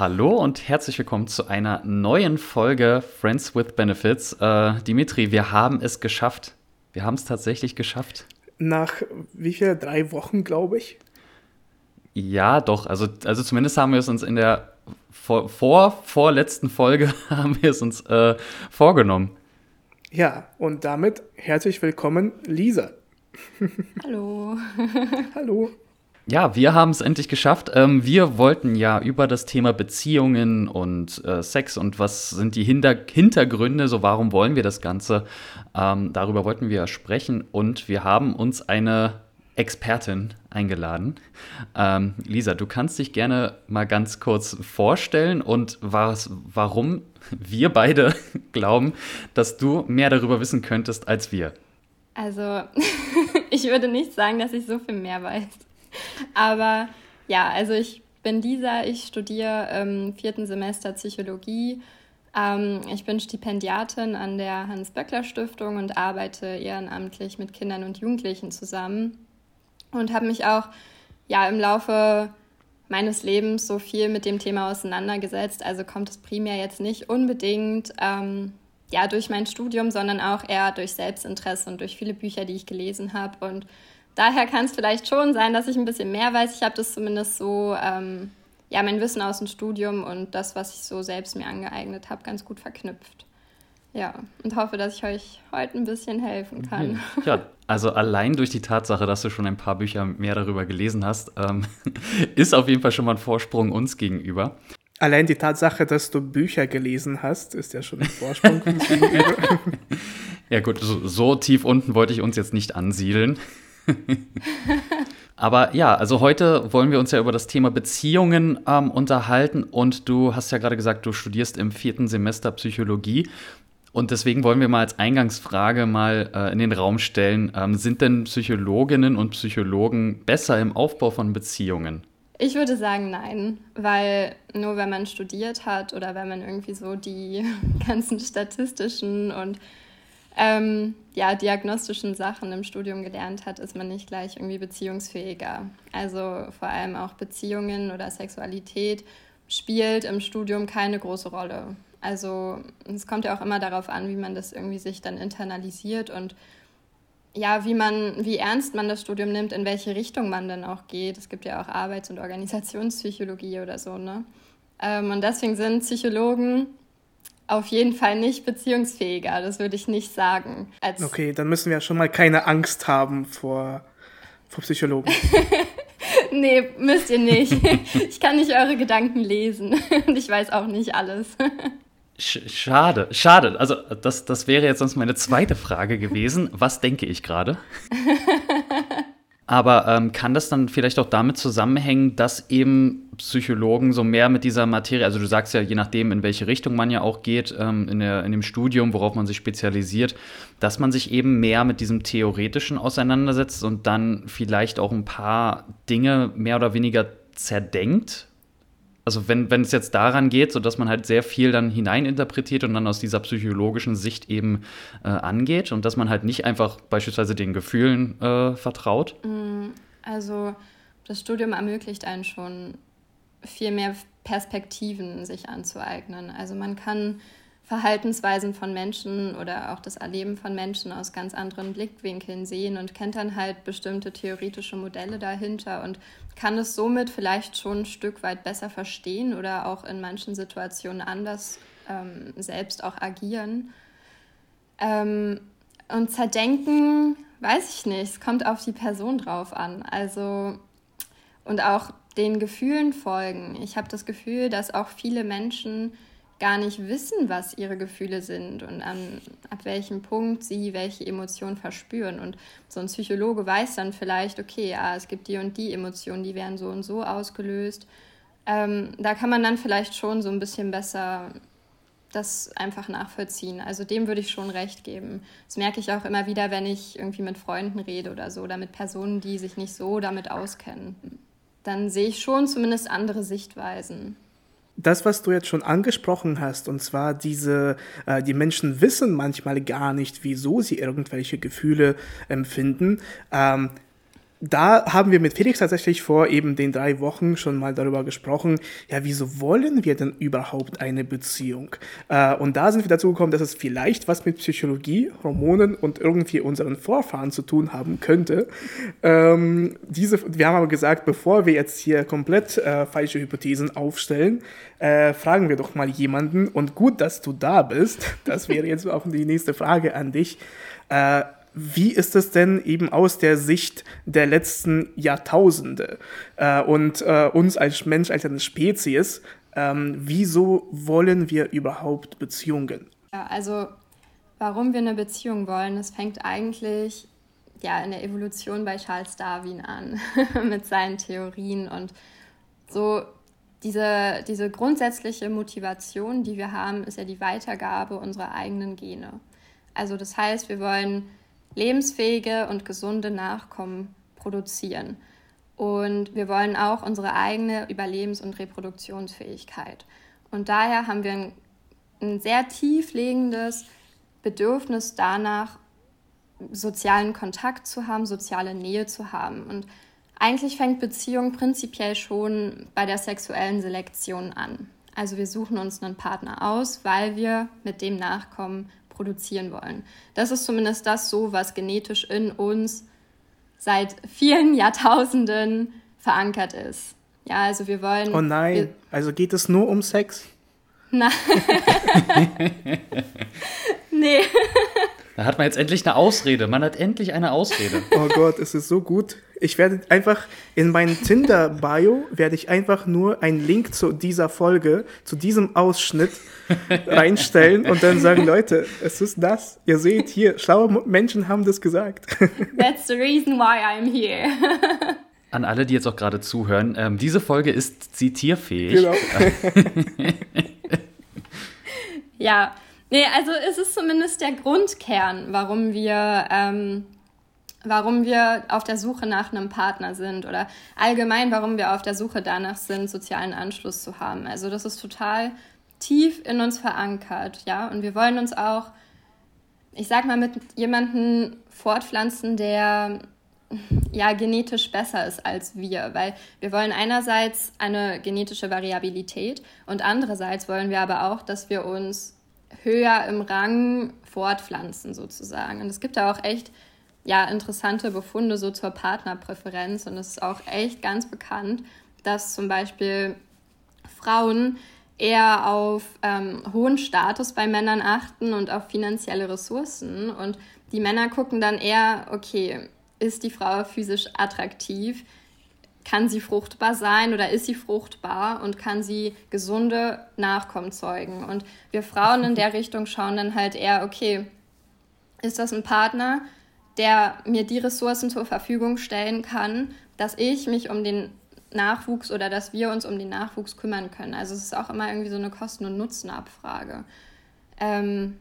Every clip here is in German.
Hallo und herzlich willkommen zu einer neuen Folge Friends with Benefits. Äh, Dimitri, wir haben es geschafft. Wir haben es tatsächlich geschafft. Nach wie viel? Drei Wochen, glaube ich. Ja, doch. Also, also zumindest haben wir es uns in der vor, vor vorletzten Folge haben wir es uns äh, vorgenommen. Ja, und damit herzlich willkommen, Lisa. Hallo. Hallo. Ja, wir haben es endlich geschafft. Ähm, wir wollten ja über das Thema Beziehungen und äh, Sex und was sind die Hinter Hintergründe, so warum wollen wir das Ganze, ähm, darüber wollten wir sprechen und wir haben uns eine Expertin eingeladen. Ähm, Lisa, du kannst dich gerne mal ganz kurz vorstellen und was, warum wir beide glauben, dass du mehr darüber wissen könntest als wir. Also, ich würde nicht sagen, dass ich so viel mehr weiß. Aber ja, also ich bin Lisa, ich studiere im vierten Semester Psychologie. Ähm, ich bin Stipendiatin an der Hans-Böckler-Stiftung und arbeite ehrenamtlich mit Kindern und Jugendlichen zusammen und habe mich auch ja im Laufe meines Lebens so viel mit dem Thema auseinandergesetzt. Also kommt es primär jetzt nicht unbedingt ähm, ja durch mein Studium, sondern auch eher durch Selbstinteresse und durch viele Bücher, die ich gelesen habe und daher kann es vielleicht schon sein, dass ich ein bisschen mehr weiß. Ich habe das zumindest so, ähm, ja, mein Wissen aus dem Studium und das, was ich so selbst mir angeeignet habe, ganz gut verknüpft. Ja, und hoffe, dass ich euch heute ein bisschen helfen kann. Mhm. Ja, also allein durch die Tatsache, dass du schon ein paar Bücher mehr darüber gelesen hast, ähm, ist auf jeden Fall schon mal ein Vorsprung uns gegenüber. Allein die Tatsache, dass du Bücher gelesen hast, ist ja schon ein Vorsprung uns gegenüber. ja gut, so, so tief unten wollte ich uns jetzt nicht ansiedeln. Aber ja, also heute wollen wir uns ja über das Thema Beziehungen ähm, unterhalten und du hast ja gerade gesagt, du studierst im vierten Semester Psychologie. Und deswegen wollen wir mal als Eingangsfrage mal äh, in den Raum stellen, ähm, sind denn Psychologinnen und Psychologen besser im Aufbau von Beziehungen? Ich würde sagen nein, weil nur wenn man studiert hat oder wenn man irgendwie so die ganzen statistischen und ähm, ja, diagnostischen Sachen im Studium gelernt hat, ist man nicht gleich irgendwie beziehungsfähiger. Also vor allem auch Beziehungen oder Sexualität spielt im Studium keine große Rolle. Also es kommt ja auch immer darauf an, wie man das irgendwie sich dann internalisiert und ja, wie man, wie ernst man das Studium nimmt, in welche Richtung man dann auch geht. Es gibt ja auch Arbeits- und Organisationspsychologie oder so, ne? Ähm, und deswegen sind Psychologen auf jeden Fall nicht beziehungsfähiger, das würde ich nicht sagen. Als okay, dann müssen wir schon mal keine Angst haben vor, vor Psychologen. nee, müsst ihr nicht. Ich kann nicht eure Gedanken lesen und ich weiß auch nicht alles. Schade, schade. Also das, das wäre jetzt sonst meine zweite Frage gewesen. Was denke ich gerade? Aber ähm, kann das dann vielleicht auch damit zusammenhängen, dass eben Psychologen so mehr mit dieser Materie, also du sagst ja, je nachdem, in welche Richtung man ja auch geht, ähm, in, der, in dem Studium, worauf man sich spezialisiert, dass man sich eben mehr mit diesem Theoretischen auseinandersetzt und dann vielleicht auch ein paar Dinge mehr oder weniger zerdenkt, also wenn, wenn es jetzt daran geht, so dass man halt sehr viel dann hineininterpretiert und dann aus dieser psychologischen Sicht eben äh, angeht und dass man halt nicht einfach beispielsweise den Gefühlen äh, vertraut? Mm, also das Studium ermöglicht einen schon viel mehr Perspektiven sich anzueignen. Also man kann Verhaltensweisen von Menschen oder auch das Erleben von Menschen aus ganz anderen Blickwinkeln sehen und kennt dann halt bestimmte theoretische Modelle dahinter und kann es somit vielleicht schon ein Stück weit besser verstehen oder auch in manchen Situationen anders ähm, selbst auch agieren. Ähm, und zerdenken, weiß ich nicht, es kommt auf die Person drauf an. Also und auch den Gefühlen folgen. Ich habe das Gefühl, dass auch viele Menschen gar nicht wissen, was ihre Gefühle sind und an, ab welchem Punkt sie welche Emotionen verspüren. Und so ein Psychologe weiß dann vielleicht, okay, ja, es gibt die und die Emotionen, die werden so und so ausgelöst. Ähm, da kann man dann vielleicht schon so ein bisschen besser das einfach nachvollziehen. Also dem würde ich schon recht geben. Das merke ich auch immer wieder, wenn ich irgendwie mit Freunden rede oder so, oder mit Personen, die sich nicht so damit auskennen. Dann sehe ich schon zumindest andere Sichtweisen das, was du jetzt schon angesprochen hast, und zwar diese, äh, die Menschen wissen manchmal gar nicht, wieso sie irgendwelche Gefühle empfinden. Ähm, da haben wir mit Felix tatsächlich vor eben den drei Wochen schon mal darüber gesprochen, ja, wieso wollen wir denn überhaupt eine Beziehung? Äh, und da sind wir dazu gekommen, dass es vielleicht was mit Psychologie, Hormonen und irgendwie unseren Vorfahren zu tun haben könnte. Ähm, diese, wir haben aber gesagt, bevor wir jetzt hier komplett äh, falsche Hypothesen aufstellen, äh, fragen wir doch mal jemanden. Und gut, dass du da bist. Das wäre jetzt auch die nächste Frage an dich. Wie ist es denn eben aus der Sicht der letzten Jahrtausende äh, und äh, uns als Mensch, als eine Spezies, ähm, wieso wollen wir überhaupt Beziehungen? Ja, also warum wir eine Beziehung wollen, das fängt eigentlich ja in der Evolution bei Charles Darwin an mit seinen Theorien und so diese, diese grundsätzliche Motivation, die wir haben, ist ja die Weitergabe unserer eigenen Gene. Also das heißt, wir wollen lebensfähige und gesunde Nachkommen produzieren. Und wir wollen auch unsere eigene Überlebens- und Reproduktionsfähigkeit. Und daher haben wir ein, ein sehr tieflegendes Bedürfnis danach, sozialen Kontakt zu haben, soziale Nähe zu haben. Und eigentlich fängt Beziehung prinzipiell schon bei der sexuellen Selektion an. Also wir suchen uns einen Partner aus, weil wir mit dem Nachkommen produzieren wollen. Das ist zumindest das so, was genetisch in uns seit vielen Jahrtausenden verankert ist. Ja, also wir wollen. Oh nein, also geht es nur um Sex? Nein. nee. Da hat man jetzt endlich eine Ausrede. Man hat endlich eine Ausrede. Oh Gott, es ist so gut. Ich werde einfach in meinen Tinder-Bio werde ich einfach nur einen Link zu dieser Folge, zu diesem Ausschnitt reinstellen und dann sagen, Leute, es ist das. Ihr seht hier, schlaue Menschen haben das gesagt. That's the reason why I'm here. An alle, die jetzt auch gerade zuhören, ähm, diese Folge ist zitierfähig. Genau. ja, nee, also es ist zumindest der Grundkern, warum wir ähm, warum wir auf der Suche nach einem Partner sind oder allgemein, warum wir auf der Suche danach sind, sozialen Anschluss zu haben. Also das ist total tief in uns verankert, ja, und wir wollen uns auch, ich sag mal, mit jemandem fortpflanzen, der ja genetisch besser ist als wir, weil wir wollen einerseits eine genetische Variabilität und andererseits wollen wir aber auch, dass wir uns höher im Rang fortpflanzen sozusagen. Und es gibt da auch echt ja, interessante Befunde so zur Partnerpräferenz. Und es ist auch echt ganz bekannt, dass zum Beispiel Frauen eher auf ähm, hohen Status bei Männern achten und auf finanzielle Ressourcen. Und die Männer gucken dann eher, okay, ist die Frau physisch attraktiv? Kann sie fruchtbar sein oder ist sie fruchtbar und kann sie gesunde Nachkommen zeugen? Und wir Frauen in der Richtung schauen dann halt eher, okay, ist das ein Partner, der mir die Ressourcen zur Verfügung stellen kann, dass ich mich um den Nachwuchs oder dass wir uns um den Nachwuchs kümmern können. Also es ist auch immer irgendwie so eine Kosten- und Nutzenabfrage. Ähm,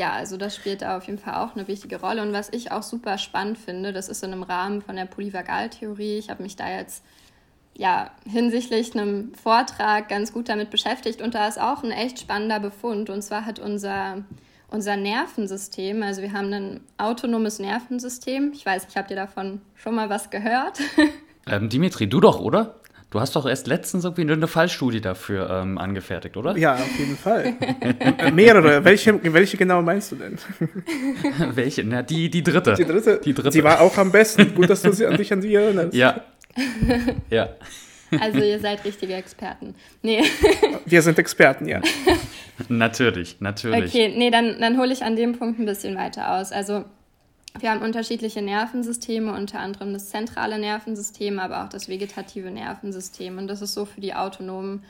ja, also das spielt da auf jeden Fall auch eine wichtige Rolle. Und was ich auch super spannend finde, das ist in einem Rahmen von der Polyvagaltheorie. Ich habe mich da jetzt ja hinsichtlich einem Vortrag ganz gut damit beschäftigt und da ist auch ein echt spannender Befund. Und zwar hat unser unser Nervensystem, also wir haben ein autonomes Nervensystem. Ich weiß, ich habe dir davon schon mal was gehört. Ähm, Dimitri, du doch, oder? Du hast doch erst letztens irgendwie eine Fallstudie dafür ähm, angefertigt, oder? Ja, auf jeden Fall. Mehrere. Welche, welche genau meinst du denn? welche? Na, die, die dritte. Die dritte. Die dritte. Sie war auch am besten. Gut, dass du dich an sie erinnerst. Ja. ja. Also ihr seid richtige Experten. Nee. Wir sind Experten, ja. natürlich, natürlich. Okay, nee, dann, dann hole ich an dem Punkt ein bisschen weiter aus. Also wir haben unterschiedliche Nervensysteme, unter anderem das zentrale Nervensystem, aber auch das vegetative Nervensystem. Und das ist so für die autonomen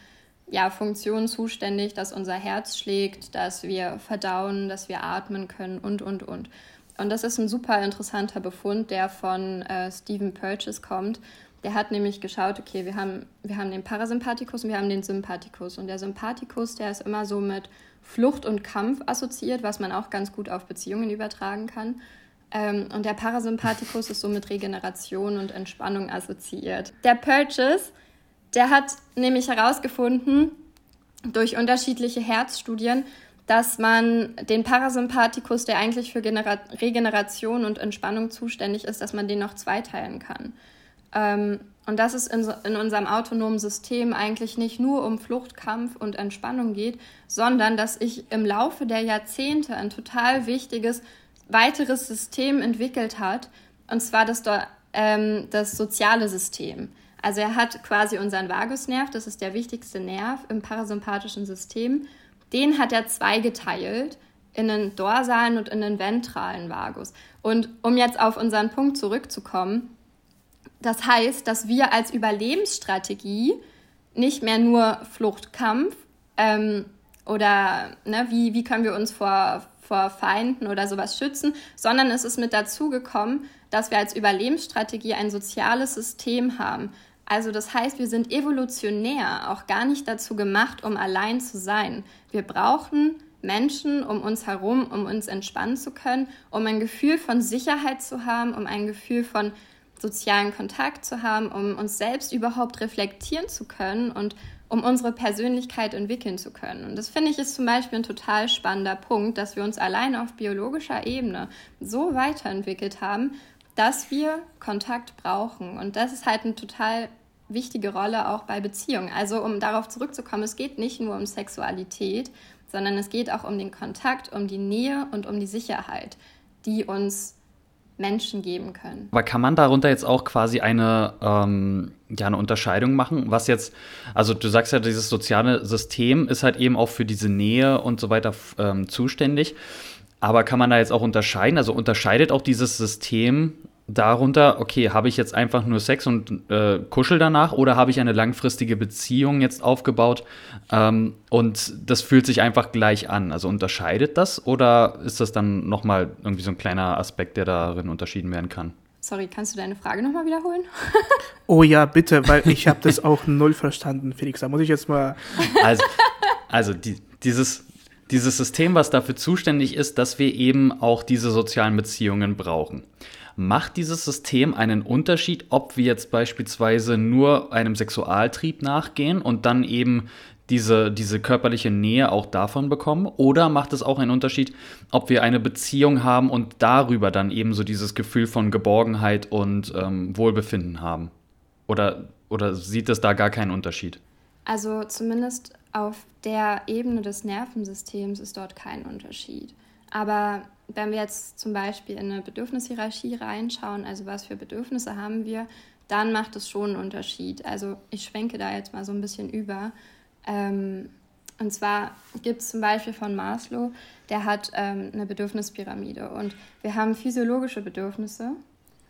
ja, Funktionen zuständig, dass unser Herz schlägt, dass wir verdauen, dass wir atmen können und, und, und. Und das ist ein super interessanter Befund, der von äh, Stephen Purchase kommt. Der hat nämlich geschaut, okay, wir haben, wir haben den Parasympathikus und wir haben den Sympathikus. Und der Sympathikus, der ist immer so mit Flucht und Kampf assoziiert, was man auch ganz gut auf Beziehungen übertragen kann. Ähm, und der Parasympathikus ist so mit Regeneration und Entspannung assoziiert. Der Purchase, der hat nämlich herausgefunden, durch unterschiedliche Herzstudien, dass man den Parasympathikus, der eigentlich für Genera Regeneration und Entspannung zuständig ist, dass man den noch zweiteilen kann. Ähm, und dass es in, in, unserem autonomen System eigentlich nicht nur um Flucht, Kampf und Entspannung geht, sondern dass ich im Laufe der Jahrzehnte ein total wichtiges weiteres System entwickelt hat, und zwar das, ähm, das soziale System. Also er hat quasi unseren Vagusnerv, das ist der wichtigste Nerv im parasympathischen System, den hat er zweigeteilt in den dorsalen und in den ventralen Vagus. Und um jetzt auf unseren Punkt zurückzukommen, das heißt, dass wir als Überlebensstrategie nicht mehr nur Fluchtkampf ähm, oder ne, wie, wie können wir uns vor, vor Feinden oder sowas schützen, sondern es ist mit dazu gekommen, dass wir als Überlebensstrategie ein soziales System haben. Also das heißt, wir sind evolutionär auch gar nicht dazu gemacht, um allein zu sein. Wir brauchen Menschen um uns herum, um uns entspannen zu können, um ein Gefühl von Sicherheit zu haben, um ein Gefühl von sozialen Kontakt zu haben, um uns selbst überhaupt reflektieren zu können und um unsere Persönlichkeit entwickeln zu können. Und das finde ich ist zum Beispiel ein total spannender Punkt, dass wir uns allein auf biologischer Ebene so weiterentwickelt haben, dass wir Kontakt brauchen. Und das ist halt eine total wichtige Rolle auch bei Beziehungen. Also um darauf zurückzukommen, es geht nicht nur um Sexualität, sondern es geht auch um den Kontakt, um die Nähe und um die Sicherheit, die uns Menschen geben können. Aber kann man darunter jetzt auch quasi eine, ähm, ja, eine Unterscheidung machen, was jetzt, also du sagst ja, dieses soziale System ist halt eben auch für diese Nähe und so weiter ähm, zuständig. Aber kann man da jetzt auch unterscheiden? Also unterscheidet auch dieses System darunter, okay, habe ich jetzt einfach nur Sex und äh, kuschel danach oder habe ich eine langfristige Beziehung jetzt aufgebaut ähm, und das fühlt sich einfach gleich an? Also unterscheidet das oder ist das dann nochmal irgendwie so ein kleiner Aspekt, der darin unterschieden werden kann? Sorry, kannst du deine Frage nochmal wiederholen? oh ja, bitte, weil ich habe das auch null verstanden, Felix. Da muss ich jetzt mal. Also, also die, dieses, dieses System, was dafür zuständig ist, dass wir eben auch diese sozialen Beziehungen brauchen. Macht dieses System einen Unterschied, ob wir jetzt beispielsweise nur einem Sexualtrieb nachgehen und dann eben diese, diese körperliche Nähe auch davon bekommen? Oder macht es auch einen Unterschied, ob wir eine Beziehung haben und darüber dann eben so dieses Gefühl von Geborgenheit und ähm, Wohlbefinden haben? Oder, oder sieht es da gar keinen Unterschied? Also zumindest auf der Ebene des Nervensystems ist dort kein Unterschied. Aber wenn wir jetzt zum Beispiel in eine Bedürfnishierarchie reinschauen, also was für Bedürfnisse haben wir, dann macht es schon einen Unterschied. Also ich schwenke da jetzt mal so ein bisschen über. Ähm, und zwar gibt es zum Beispiel von Maslow, der hat ähm, eine Bedürfnispyramide und wir haben physiologische Bedürfnisse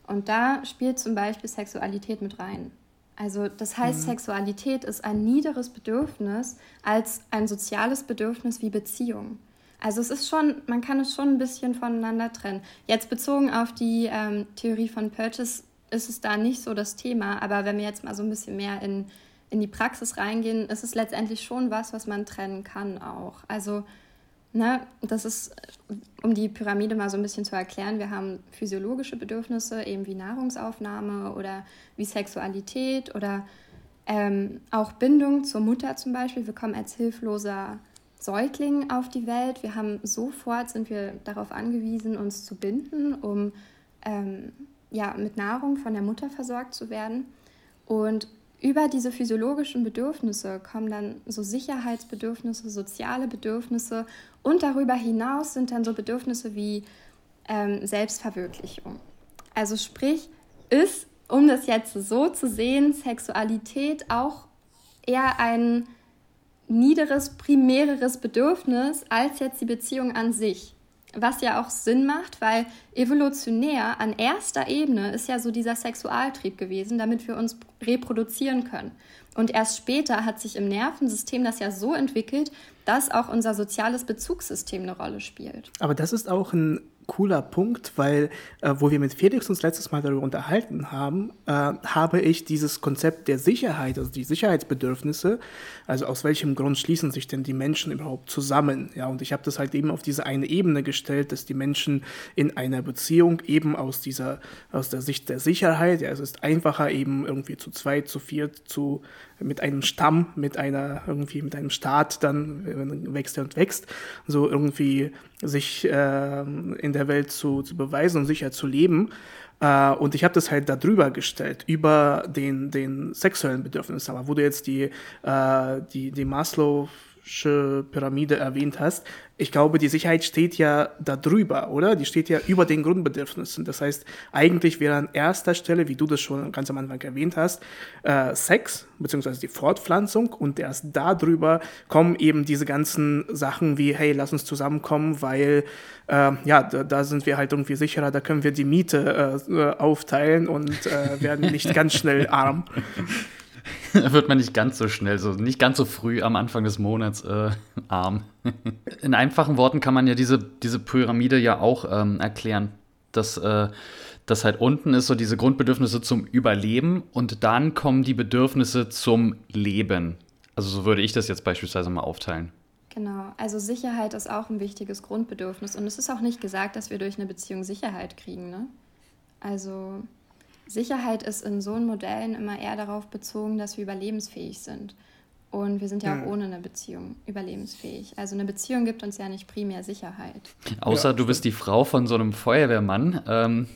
und da spielt zum Beispiel Sexualität mit rein. Also das heißt, mhm. Sexualität ist ein niederes Bedürfnis als ein soziales Bedürfnis wie Beziehung. Also es ist schon, man kann es schon ein bisschen voneinander trennen. Jetzt bezogen auf die ähm, Theorie von Purchase ist es da nicht so das Thema, aber wenn wir jetzt mal so ein bisschen mehr in, in die Praxis reingehen, ist es letztendlich schon was, was man trennen kann auch. Also, ne, das ist, um die Pyramide mal so ein bisschen zu erklären, wir haben physiologische Bedürfnisse, eben wie Nahrungsaufnahme oder wie Sexualität oder ähm, auch Bindung zur Mutter zum Beispiel. Wir kommen als hilfloser Säugling auf die Welt. Wir haben sofort, sind wir darauf angewiesen, uns zu binden, um ähm, ja, mit Nahrung von der Mutter versorgt zu werden. Und über diese physiologischen Bedürfnisse kommen dann so Sicherheitsbedürfnisse, soziale Bedürfnisse und darüber hinaus sind dann so Bedürfnisse wie ähm, Selbstverwirklichung. Also sprich, ist, um das jetzt so zu sehen, Sexualität auch eher ein niederes, primäreres Bedürfnis als jetzt die Beziehung an sich. Was ja auch Sinn macht, weil evolutionär an erster Ebene ist ja so dieser Sexualtrieb gewesen, damit wir uns reproduzieren können. Und erst später hat sich im Nervensystem das ja so entwickelt, dass auch unser soziales Bezugssystem eine Rolle spielt. Aber das ist auch ein cooler Punkt, weil äh, wo wir mit Felix uns letztes Mal darüber unterhalten haben, äh, habe ich dieses Konzept der Sicherheit, also die Sicherheitsbedürfnisse, also aus welchem Grund schließen sich denn die Menschen überhaupt zusammen? Ja, und ich habe das halt eben auf diese eine Ebene gestellt, dass die Menschen in einer Beziehung eben aus dieser, aus der Sicht der Sicherheit, ja, es ist einfacher eben irgendwie zu zweit, zu viert, zu mit einem Stamm, mit einer irgendwie mit einem Staat dann wächst er und wächst, so irgendwie sich äh, in der Welt zu, zu beweisen und sicher zu leben. Uh, und ich habe das halt darüber gestellt, über den, den sexuellen Bedürfnissen. Aber wo du jetzt die, uh, die, die Maslow Pyramide erwähnt hast, ich glaube, die Sicherheit steht ja darüber, oder? Die steht ja über den Grundbedürfnissen. Das heißt, eigentlich wäre an erster Stelle, wie du das schon ganz am Anfang erwähnt hast, äh, Sex, beziehungsweise die Fortpflanzung und erst darüber kommen eben diese ganzen Sachen wie, hey, lass uns zusammenkommen, weil, äh, ja, da, da, sind wir halt irgendwie sicherer, da können wir die Miete äh, aufteilen und äh, werden nicht ganz schnell arm. wird man nicht ganz so schnell, so nicht ganz so früh am Anfang des Monats äh, arm. In einfachen Worten kann man ja diese, diese Pyramide ja auch ähm, erklären, dass äh, das halt unten ist so diese Grundbedürfnisse zum Überleben und dann kommen die Bedürfnisse zum Leben. Also so würde ich das jetzt beispielsweise mal aufteilen. Genau, also Sicherheit ist auch ein wichtiges Grundbedürfnis und es ist auch nicht gesagt, dass wir durch eine Beziehung Sicherheit kriegen. Ne? Also Sicherheit ist in so Modellen immer eher darauf bezogen, dass wir überlebensfähig sind. Und wir sind ja auch ohne eine Beziehung überlebensfähig. Also eine Beziehung gibt uns ja nicht primär Sicherheit. Außer ja, du bist die Frau von so einem Feuerwehrmann, ähm,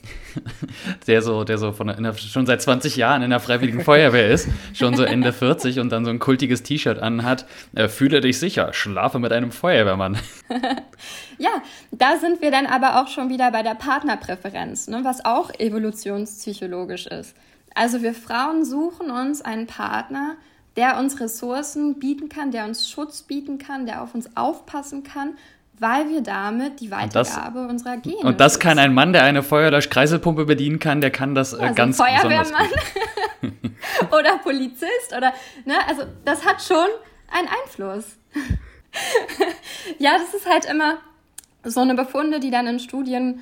der so, der so von der, schon seit 20 Jahren in der Freiwilligen Feuerwehr ist, schon so Ende 40 und dann so ein kultiges T-Shirt anhat. Äh, fühle dich sicher, schlafe mit einem Feuerwehrmann. ja, da sind wir dann aber auch schon wieder bei der Partnerpräferenz, ne, was auch evolutionspsychologisch ist. Also wir Frauen suchen uns einen Partner, der uns Ressourcen bieten kann, der uns Schutz bieten kann, der auf uns aufpassen kann, weil wir damit die Weitergabe das, unserer Gene. Und das kann ein Mann, der eine Feuerlösch-Kreiselpumpe bedienen kann, der kann das äh, ja, ganz Feuerwehrmann oder Polizist oder ne, also das hat schon einen Einfluss. ja, das ist halt immer so eine Befunde, die dann in Studien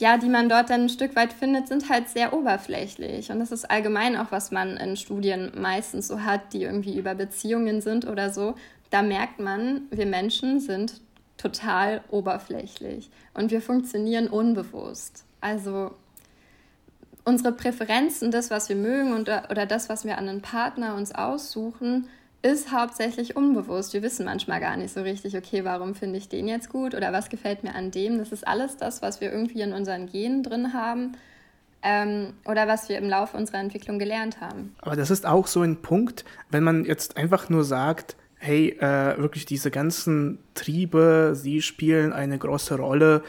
ja, die man dort dann ein Stück weit findet, sind halt sehr oberflächlich. Und das ist allgemein auch, was man in Studien meistens so hat, die irgendwie über Beziehungen sind oder so. Da merkt man, wir Menschen sind total oberflächlich und wir funktionieren unbewusst. Also unsere Präferenzen, das, was wir mögen und, oder das, was wir an einen Partner uns aussuchen, ist hauptsächlich unbewusst. Wir wissen manchmal gar nicht so richtig, okay, warum finde ich den jetzt gut oder was gefällt mir an dem. Das ist alles das, was wir irgendwie in unseren Genen drin haben ähm, oder was wir im Laufe unserer Entwicklung gelernt haben. Aber das ist auch so ein Punkt, wenn man jetzt einfach nur sagt, hey, äh, wirklich diese ganzen Triebe, sie spielen eine große Rolle,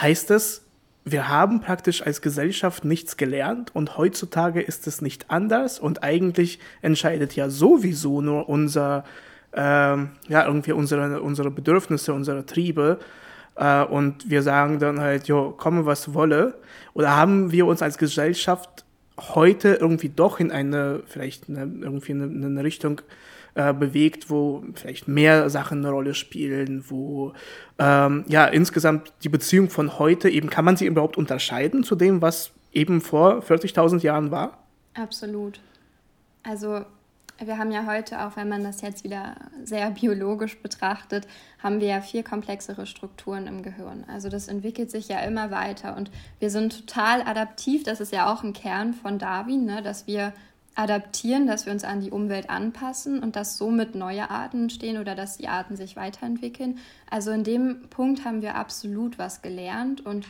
heißt das, wir haben praktisch als Gesellschaft nichts gelernt und heutzutage ist es nicht anders und eigentlich entscheidet ja sowieso nur unser, ähm, ja, irgendwie unsere, unsere Bedürfnisse, unsere Triebe. Äh, und wir sagen dann halt, jo, komme was wolle. Oder haben wir uns als Gesellschaft heute irgendwie doch in eine, vielleicht eine, irgendwie eine, eine Richtung äh, bewegt, wo vielleicht mehr Sachen eine Rolle spielen, wo ähm, ja insgesamt die Beziehung von heute eben, kann man sie überhaupt unterscheiden zu dem, was eben vor 40.000 Jahren war? Absolut. Also wir haben ja heute, auch wenn man das jetzt wieder sehr biologisch betrachtet, haben wir ja viel komplexere Strukturen im Gehirn. Also das entwickelt sich ja immer weiter und wir sind total adaptiv. Das ist ja auch ein Kern von Darwin, ne? dass wir adaptieren, dass wir uns an die Umwelt anpassen und dass somit neue Arten entstehen oder dass die Arten sich weiterentwickeln. Also in dem Punkt haben wir absolut was gelernt und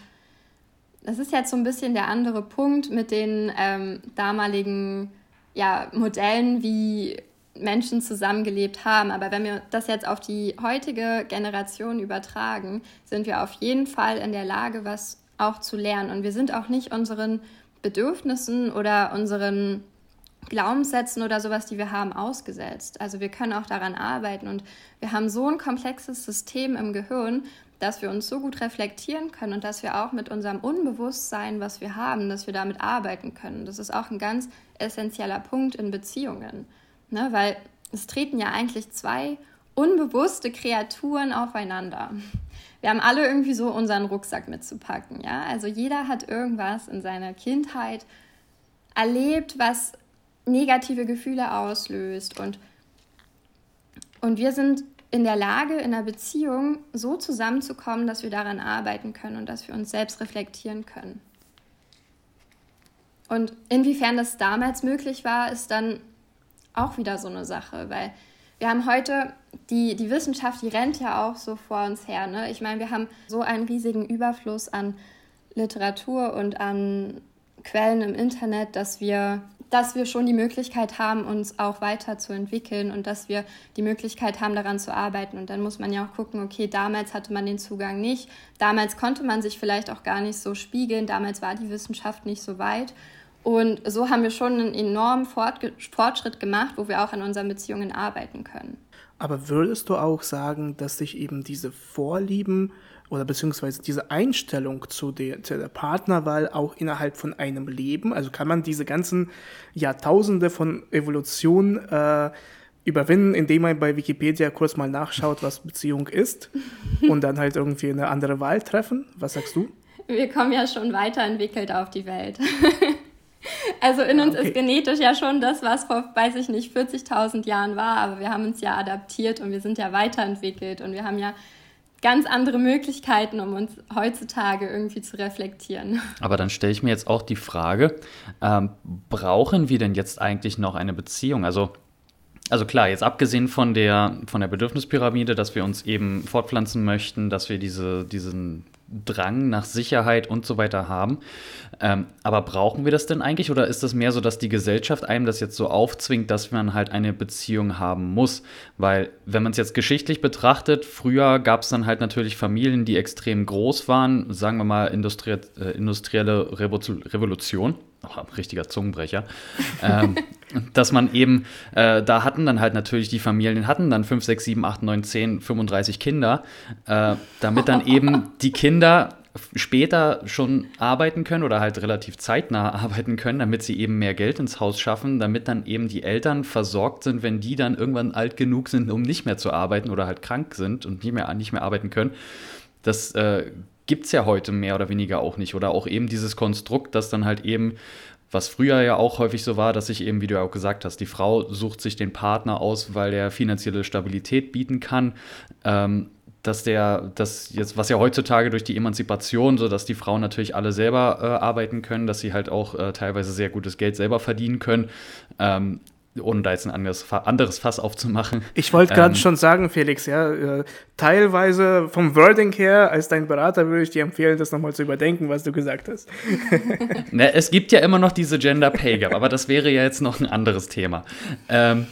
das ist jetzt so ein bisschen der andere Punkt mit den ähm, damaligen ja, Modellen, wie Menschen zusammengelebt haben. Aber wenn wir das jetzt auf die heutige Generation übertragen, sind wir auf jeden Fall in der Lage, was auch zu lernen. Und wir sind auch nicht unseren Bedürfnissen oder unseren Glaubenssätzen oder sowas, die wir haben, ausgesetzt. Also wir können auch daran arbeiten und wir haben so ein komplexes System im Gehirn, dass wir uns so gut reflektieren können und dass wir auch mit unserem Unbewusstsein, was wir haben, dass wir damit arbeiten können. Das ist auch ein ganz essentieller Punkt in Beziehungen, ne? weil es treten ja eigentlich zwei unbewusste Kreaturen aufeinander. wir haben alle irgendwie so unseren Rucksack mitzupacken, ja. Also jeder hat irgendwas in seiner Kindheit erlebt, was negative Gefühle auslöst und und wir sind in der Lage, in einer Beziehung so zusammenzukommen, dass wir daran arbeiten können und dass wir uns selbst reflektieren können. Und inwiefern das damals möglich war, ist dann auch wieder so eine Sache, weil wir haben heute, die, die Wissenschaft, die rennt ja auch so vor uns her. Ne? Ich meine, wir haben so einen riesigen Überfluss an Literatur und an Quellen im Internet, dass wir dass wir schon die Möglichkeit haben, uns auch weiterzuentwickeln und dass wir die Möglichkeit haben, daran zu arbeiten. Und dann muss man ja auch gucken, okay, damals hatte man den Zugang nicht, damals konnte man sich vielleicht auch gar nicht so spiegeln, damals war die Wissenschaft nicht so weit. Und so haben wir schon einen enormen Fortschritt gemacht, wo wir auch an unseren Beziehungen arbeiten können. Aber würdest du auch sagen, dass sich eben diese Vorlieben oder beziehungsweise diese Einstellung zu der, zu der, Partnerwahl auch innerhalb von einem Leben, also kann man diese ganzen Jahrtausende von Evolution äh, überwinden, indem man bei Wikipedia kurz mal nachschaut, was Beziehung ist und dann halt irgendwie eine andere Wahl treffen? Was sagst du? Wir kommen ja schon weiterentwickelt auf die Welt. Also in uns okay. ist genetisch ja schon das, was vor, weiß ich nicht, 40.000 Jahren war, aber wir haben uns ja adaptiert und wir sind ja weiterentwickelt und wir haben ja ganz andere Möglichkeiten, um uns heutzutage irgendwie zu reflektieren. Aber dann stelle ich mir jetzt auch die Frage, ähm, brauchen wir denn jetzt eigentlich noch eine Beziehung? Also also klar, jetzt abgesehen von der, von der Bedürfnispyramide, dass wir uns eben fortpflanzen möchten, dass wir diese, diesen Drang nach Sicherheit und so weiter haben. Ähm, aber brauchen wir das denn eigentlich oder ist das mehr so, dass die Gesellschaft einem das jetzt so aufzwingt, dass man halt eine Beziehung haben muss? Weil wenn man es jetzt geschichtlich betrachtet, früher gab es dann halt natürlich Familien, die extrem groß waren, sagen wir mal Industrie äh, industrielle Revolution oh, richtiger Zungenbrecher, ähm, dass man eben, äh, da hatten dann halt natürlich die Familien, hatten dann 5, 6, 7, 8, 9, 10, 35 Kinder, äh, damit dann eben die Kinder später schon arbeiten können oder halt relativ zeitnah arbeiten können, damit sie eben mehr Geld ins Haus schaffen, damit dann eben die Eltern versorgt sind, wenn die dann irgendwann alt genug sind, um nicht mehr zu arbeiten oder halt krank sind und nicht mehr, nicht mehr arbeiten können. Das äh, gibt es ja heute mehr oder weniger auch nicht. Oder auch eben dieses Konstrukt, das dann halt eben, was früher ja auch häufig so war, dass sich eben, wie du ja auch gesagt hast, die Frau sucht sich den Partner aus, weil der finanzielle Stabilität bieten kann. Ähm, dass der, das jetzt, was ja heutzutage durch die Emanzipation, so dass die Frauen natürlich alle selber äh, arbeiten können, dass sie halt auch äh, teilweise sehr gutes Geld selber verdienen können. Ähm, ohne da jetzt ein anderes, anderes Fass aufzumachen. Ich wollte gerade ähm, schon sagen, Felix, ja, äh, teilweise vom Wording her, als dein Berater würde ich dir empfehlen, das nochmal zu überdenken, was du gesagt hast. ne, es gibt ja immer noch diese Gender Pay Gap, aber das wäre ja jetzt noch ein anderes Thema. Ähm,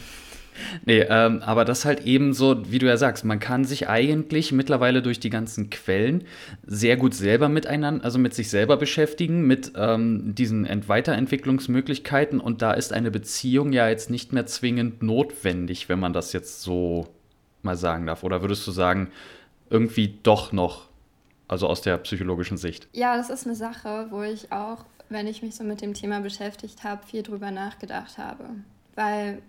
Nee, ähm, aber das halt eben so, wie du ja sagst, man kann sich eigentlich mittlerweile durch die ganzen Quellen sehr gut selber miteinander, also mit sich selber beschäftigen, mit ähm, diesen Ent Weiterentwicklungsmöglichkeiten und da ist eine Beziehung ja jetzt nicht mehr zwingend notwendig, wenn man das jetzt so mal sagen darf. Oder würdest du sagen, irgendwie doch noch, also aus der psychologischen Sicht? Ja, das ist eine Sache, wo ich auch, wenn ich mich so mit dem Thema beschäftigt habe, viel drüber nachgedacht habe. Weil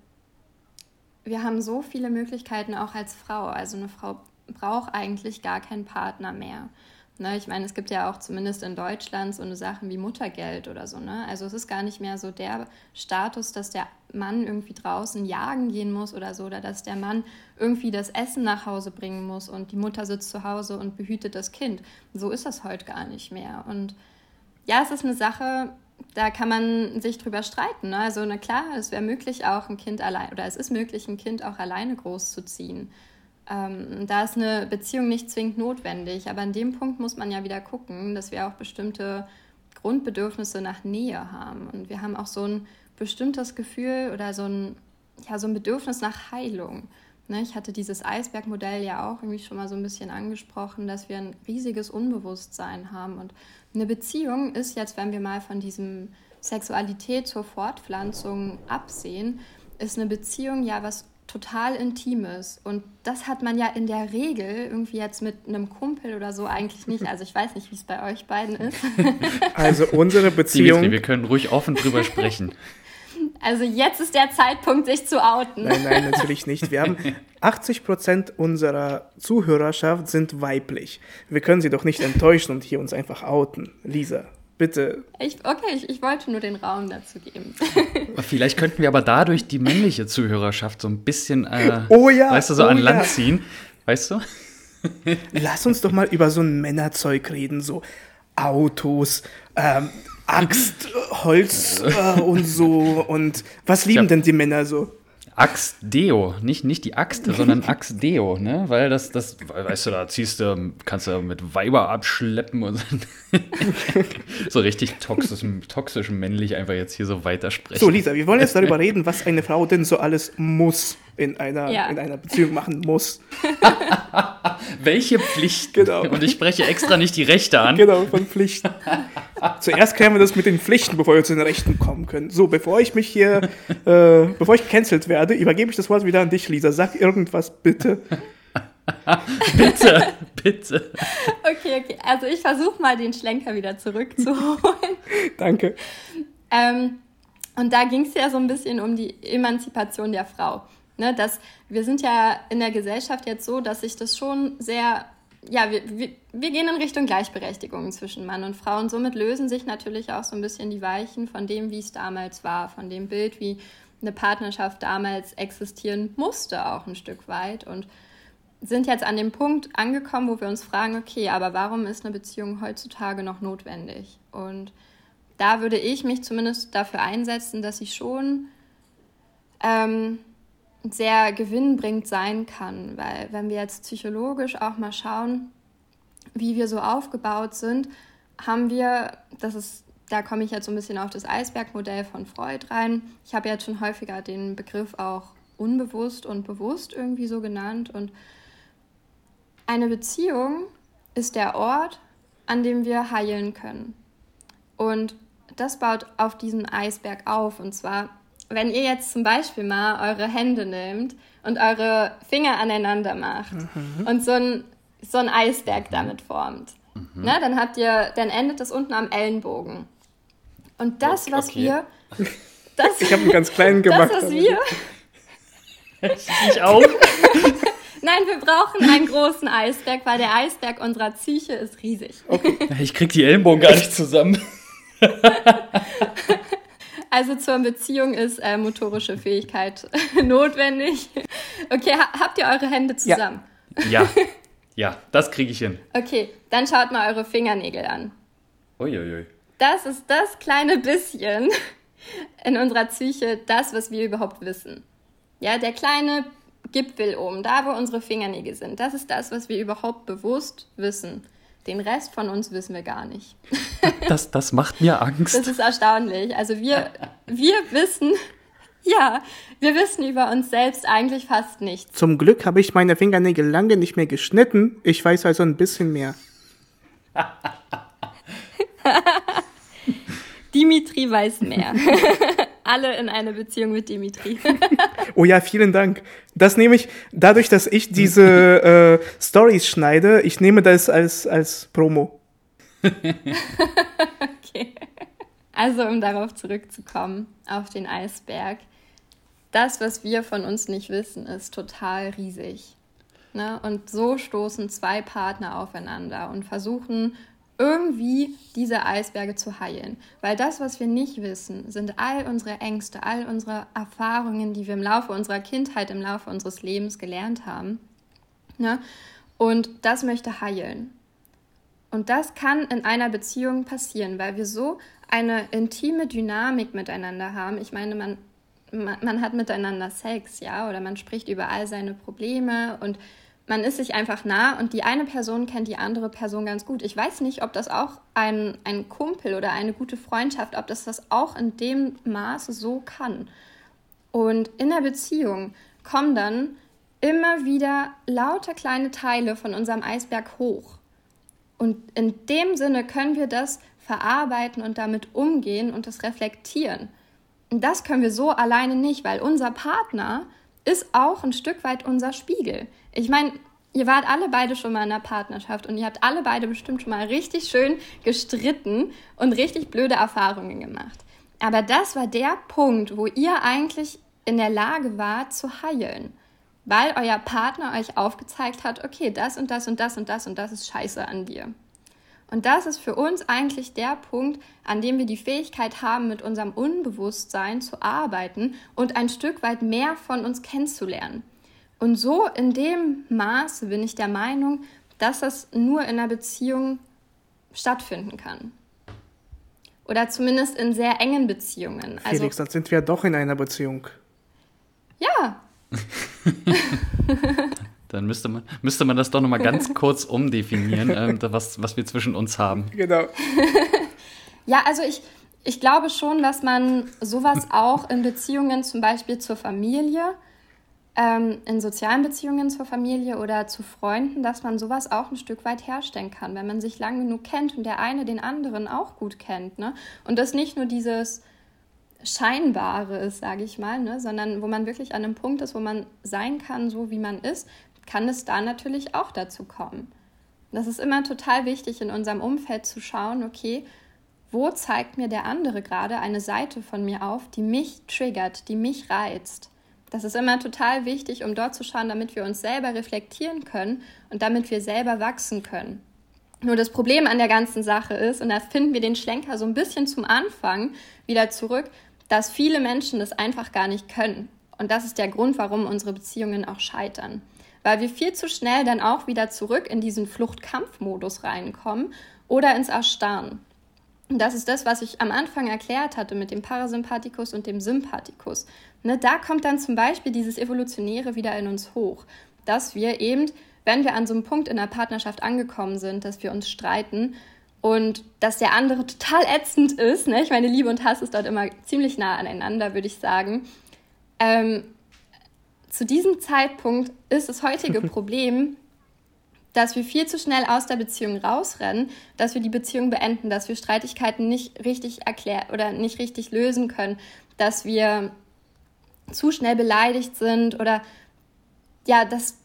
wir haben so viele Möglichkeiten auch als Frau. Also eine Frau braucht eigentlich gar keinen Partner mehr. Ne, ich meine, es gibt ja auch zumindest in Deutschland so eine Sachen wie Muttergeld oder so. Ne? Also es ist gar nicht mehr so der Status, dass der Mann irgendwie draußen jagen gehen muss oder so, oder dass der Mann irgendwie das Essen nach Hause bringen muss und die Mutter sitzt zu Hause und behütet das Kind. So ist das heute gar nicht mehr. Und ja, es ist eine Sache, da kann man sich drüber streiten. Ne? Also, na klar, es wäre möglich, auch ein Kind allein, oder es ist möglich, ein Kind auch alleine großzuziehen. Ähm, da ist eine Beziehung nicht zwingend notwendig, aber an dem Punkt muss man ja wieder gucken, dass wir auch bestimmte Grundbedürfnisse nach Nähe haben. Und wir haben auch so ein bestimmtes Gefühl oder so ein, ja, so ein Bedürfnis nach Heilung. Ne? Ich hatte dieses Eisbergmodell ja auch irgendwie schon mal so ein bisschen angesprochen, dass wir ein riesiges Unbewusstsein haben und eine Beziehung ist jetzt, wenn wir mal von diesem Sexualität zur Fortpflanzung absehen, ist eine Beziehung ja was total Intimes. Und das hat man ja in der Regel irgendwie jetzt mit einem Kumpel oder so eigentlich nicht. Also ich weiß nicht, wie es bei euch beiden ist. Also unsere Beziehung. Dimitri, wir können ruhig offen drüber sprechen. Also jetzt ist der Zeitpunkt, sich zu outen. Nein, nein, natürlich nicht. Wir haben 80 Prozent unserer Zuhörerschaft sind weiblich. Wir können sie doch nicht enttäuschen und hier uns einfach outen. Lisa, bitte. Ich, okay, ich, ich wollte nur den Raum dazu geben. Vielleicht könnten wir aber dadurch die männliche Zuhörerschaft so ein bisschen, äh, oh ja, weißt du, so oh an ja. Land ziehen. Weißt du? Lass uns doch mal über so ein Männerzeug reden, so Autos, ähm, Axt, Holz äh, und so. Und was lieben hab- denn die Männer so? Axtdeo, nicht, nicht die Axt, sondern Axtdeo, ne? Weil das, das, weißt du, da ziehst du, kannst du mit Weiber abschleppen und so richtig toxisch, toxisch männlich einfach jetzt hier so weitersprechen. So, Lisa, wir wollen jetzt darüber reden, was eine Frau denn so alles muss in einer, Ja. in einer Beziehung machen muss. Welche Pflichten? Genau. Und ich spreche extra nicht die Rechte an. Genau, von Pflichten. Zuerst klären wir das mit den Pflichten, bevor wir zu den Rechten kommen können. So, bevor ich mich hier, äh, bevor ich gecancelt werde, übergebe ich das Wort wieder an dich, Lisa. Sag irgendwas bitte. Bitte, bitte. Okay, okay. Also ich versuche mal den Schlenker wieder zurückzuholen. Danke. Ähm, und da ging es ja so ein bisschen um die Emanzipation der Frau. Ne, dass wir sind ja in der Gesellschaft jetzt so, dass sich das schon sehr, ja, wir, wir, wir gehen in Richtung Gleichberechtigung zwischen Mann und Frau und somit lösen sich natürlich auch so ein bisschen die Weichen von dem, wie es damals war, von dem Bild, wie eine Partnerschaft damals existieren musste, auch ein Stück weit und sind jetzt an dem Punkt angekommen, wo wir uns fragen, okay, aber warum ist eine Beziehung heutzutage noch notwendig? Und da würde ich mich zumindest dafür einsetzen, dass sie schon ähm, sehr gewinnbringend sein kann. Weil wenn wir jetzt psychologisch auch mal schauen, wie wir so aufgebaut sind, haben wir, das ist, da komme ich jetzt so ein bisschen auf das Eisbergmodell von Freud rein. Ich habe jetzt schon häufiger den Begriff auch unbewusst und bewusst irgendwie so genannt. Und eine Beziehung ist der Ort, an dem wir heilen können. Und das baut auf diesem Eisberg auf. Und zwar, wenn ihr jetzt zum Beispiel mal eure Hände nehmt und eure Finger aneinander macht und so ein, so ein Eisberg damit formt, ne, dann habt ihr, dann endet das unten am Ellenbogen. Und das, Okay, was okay. wir, das, Ich habe einen ganz kleinen gemacht. das, was wir, Ich auch. nein, wir brauchen einen großen Eisberg, weil der Eisberg unserer Psyche ist riesig. Ich krieg die Ellenbogen gar nicht zusammen. Also zur Beziehung ist äh, motorische Fähigkeit notwendig. Okay, ha habt ihr eure Hände zusammen? Ja, ja, das kriege ich hin. Okay, dann schaut mal eure Fingernägel an. Uiuiui. Das ist das kleine bisschen in unserer Psyche, das, was wir überhaupt wissen. Ja, der kleine Gipfel oben, da wo unsere Fingernägel sind, das ist das, was wir überhaupt bewusst wissen. Den Rest von uns wissen wir gar nicht. Das, das macht mir Das Angst. ist erstaunlich. Also wir, wir wissen, ja, wir wissen über uns selbst eigentlich fast nichts. Zum Glück habe ich meine Fingernägel lange nicht mehr geschnitten. Ich weiß also ein bisschen mehr. Dimitri weiß mehr. Alle in eine Beziehung mit Dimitri. Oh ja, vielen Dank. Das nehme ich, dadurch, dass ich diese äh, Stories schneide, ich nehme das als, als Promo. Okay. Also, um darauf zurückzukommen, auf den Eisberg. Das, was wir von uns nicht wissen, ist total riesig. Ne? Und so stoßen zwei Partner aufeinander und versuchen irgendwie diese Eisberge zu heilen. Weil das, was wir nicht wissen, sind all unsere Ängste, all unsere Erfahrungen, die wir im Laufe unserer Kindheit, im Laufe unseres Lebens gelernt haben. Ne? Und das möchte heilen. Und das kann in einer Beziehung passieren, weil wir so eine intime Dynamik miteinander haben. Ich meine, man, man, man hat miteinander Sex, ja, oder man spricht über all seine Probleme und man ist sich einfach nah und die eine Person kennt die andere Person ganz gut. Ich weiß nicht, ob das auch ein, ein Kumpel oder eine gute Freundschaft, ob das das auch in dem Maße so kann. Und in der Beziehung kommen dann immer wieder lauter kleine Teile von unserem Eisberg hoch. Und in dem Sinne können wir das verarbeiten und damit umgehen und das reflektieren. Und das können wir so alleine nicht, weil unser Partner ist auch ein Stück weit unser Spiegel. Ich meine, ihr wart alle beide schon mal in einer Partnerschaft und ihr habt alle beide bestimmt schon mal richtig schön gestritten und richtig blöde Erfahrungen gemacht. Aber das war der Punkt, wo ihr eigentlich in der Lage wart zu heilen. Weil euer Partner euch aufgezeigt hat, okay, das und das und das und das und das ist scheiße an dir. Und das ist für uns eigentlich der Punkt, an dem wir die Fähigkeit haben, mit unserem Unbewusstsein zu arbeiten und ein Stück weit mehr von uns kennenzulernen. Und so in dem Maße bin ich der Meinung, dass das nur in einer Beziehung stattfinden kann. Oder zumindest in sehr engen Beziehungen. Also Felix, also, dann sind wir doch in einer Beziehung. Ja. dann müsste man, müsste man das doch nochmal ganz kurz umdefinieren, äh, was, was wir zwischen uns haben. Genau. ja, also ich, ich glaube schon, dass man sowas auch in Beziehungen zum Beispiel zur Familie ähm, in sozialen Beziehungen zur Familie oder zu Freunden, dass man sowas auch ein Stück weit herstellen kann, wenn man sich lang genug kennt und der eine den anderen auch gut kennt. Ne? Und das nicht nur dieses Scheinbare ist, sage ich mal, ne? sondern wo man wirklich an einem Punkt ist, wo man sein kann, so wie man ist, kann es da natürlich auch dazu kommen. Das ist immer total wichtig in unserem Umfeld zu schauen, okay, wo zeigt mir der andere gerade eine Seite von mir auf, die mich triggert, die mich reizt. Das ist immer total wichtig, um dort zu schauen, damit wir uns selber reflektieren können und damit wir selber wachsen können. Nur das Problem an der ganzen Sache ist, und da finden wir den Schlenker so ein bisschen zum Anfang wieder zurück, dass viele Menschen das einfach gar nicht können. Und das ist der Grund, warum unsere Beziehungen auch scheitern. Weil wir viel zu schnell dann auch wieder zurück in diesen Flucht-Kampf-Modus reinkommen oder ins Erstarren. Und das ist das, was ich am Anfang erklärt hatte mit dem Parasympathikus und dem Sympathikus. Ne, da kommt dann zum Beispiel dieses Evolutionäre wieder in uns hoch, dass wir eben, wenn wir an so einem Punkt in der Partnerschaft angekommen sind, dass wir uns streiten und dass der andere total ätzend ist, ne? ich meine, Liebe und Hass ist dort immer ziemlich nah aneinander, würde ich sagen. Ähm, zu diesem Zeitpunkt ist das heutige Problem, dass wir viel zu schnell aus der Beziehung rausrennen, dass wir die Beziehung beenden, dass wir Streitigkeiten nicht richtig erklären oder nicht richtig lösen können, dass wir zu schnell beleidigt sind oder ja, dass,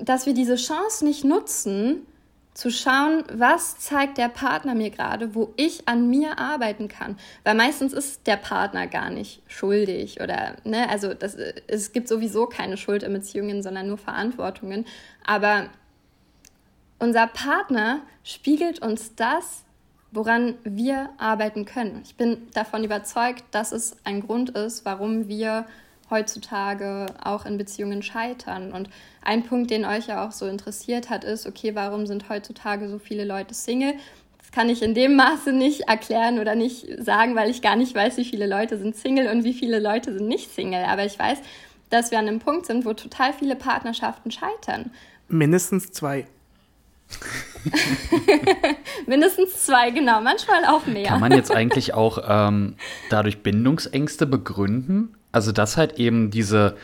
dass wir diese Chance nicht nutzen, zu schauen, was zeigt der Partner mir gerade, wo ich an mir arbeiten kann. Weil meistens ist der Partner gar nicht schuldig oder, ne, also das, es gibt sowieso keine Schuld in Beziehungen, sondern nur Verantwortungen. Aber unser Partner spiegelt uns das, woran wir arbeiten können. Ich bin davon überzeugt, dass es ein Grund ist, warum wir heutzutage auch in Beziehungen scheitern. Und ein Punkt, den euch ja auch so interessiert hat, ist, okay, warum sind heutzutage so viele Leute Single? Das kann ich in dem Maße nicht erklären oder nicht sagen, weil ich gar nicht weiß, wie viele Leute sind Single und wie viele Leute sind nicht Single. Aber ich weiß, dass wir an einem Punkt sind, wo total viele Partnerschaften scheitern. Mindestens zwei. Mindestens zwei, genau, manchmal auch mehr. Kann man jetzt eigentlich auch ähm, dadurch Bindungsängste begründen? Also, dass halt eben diese,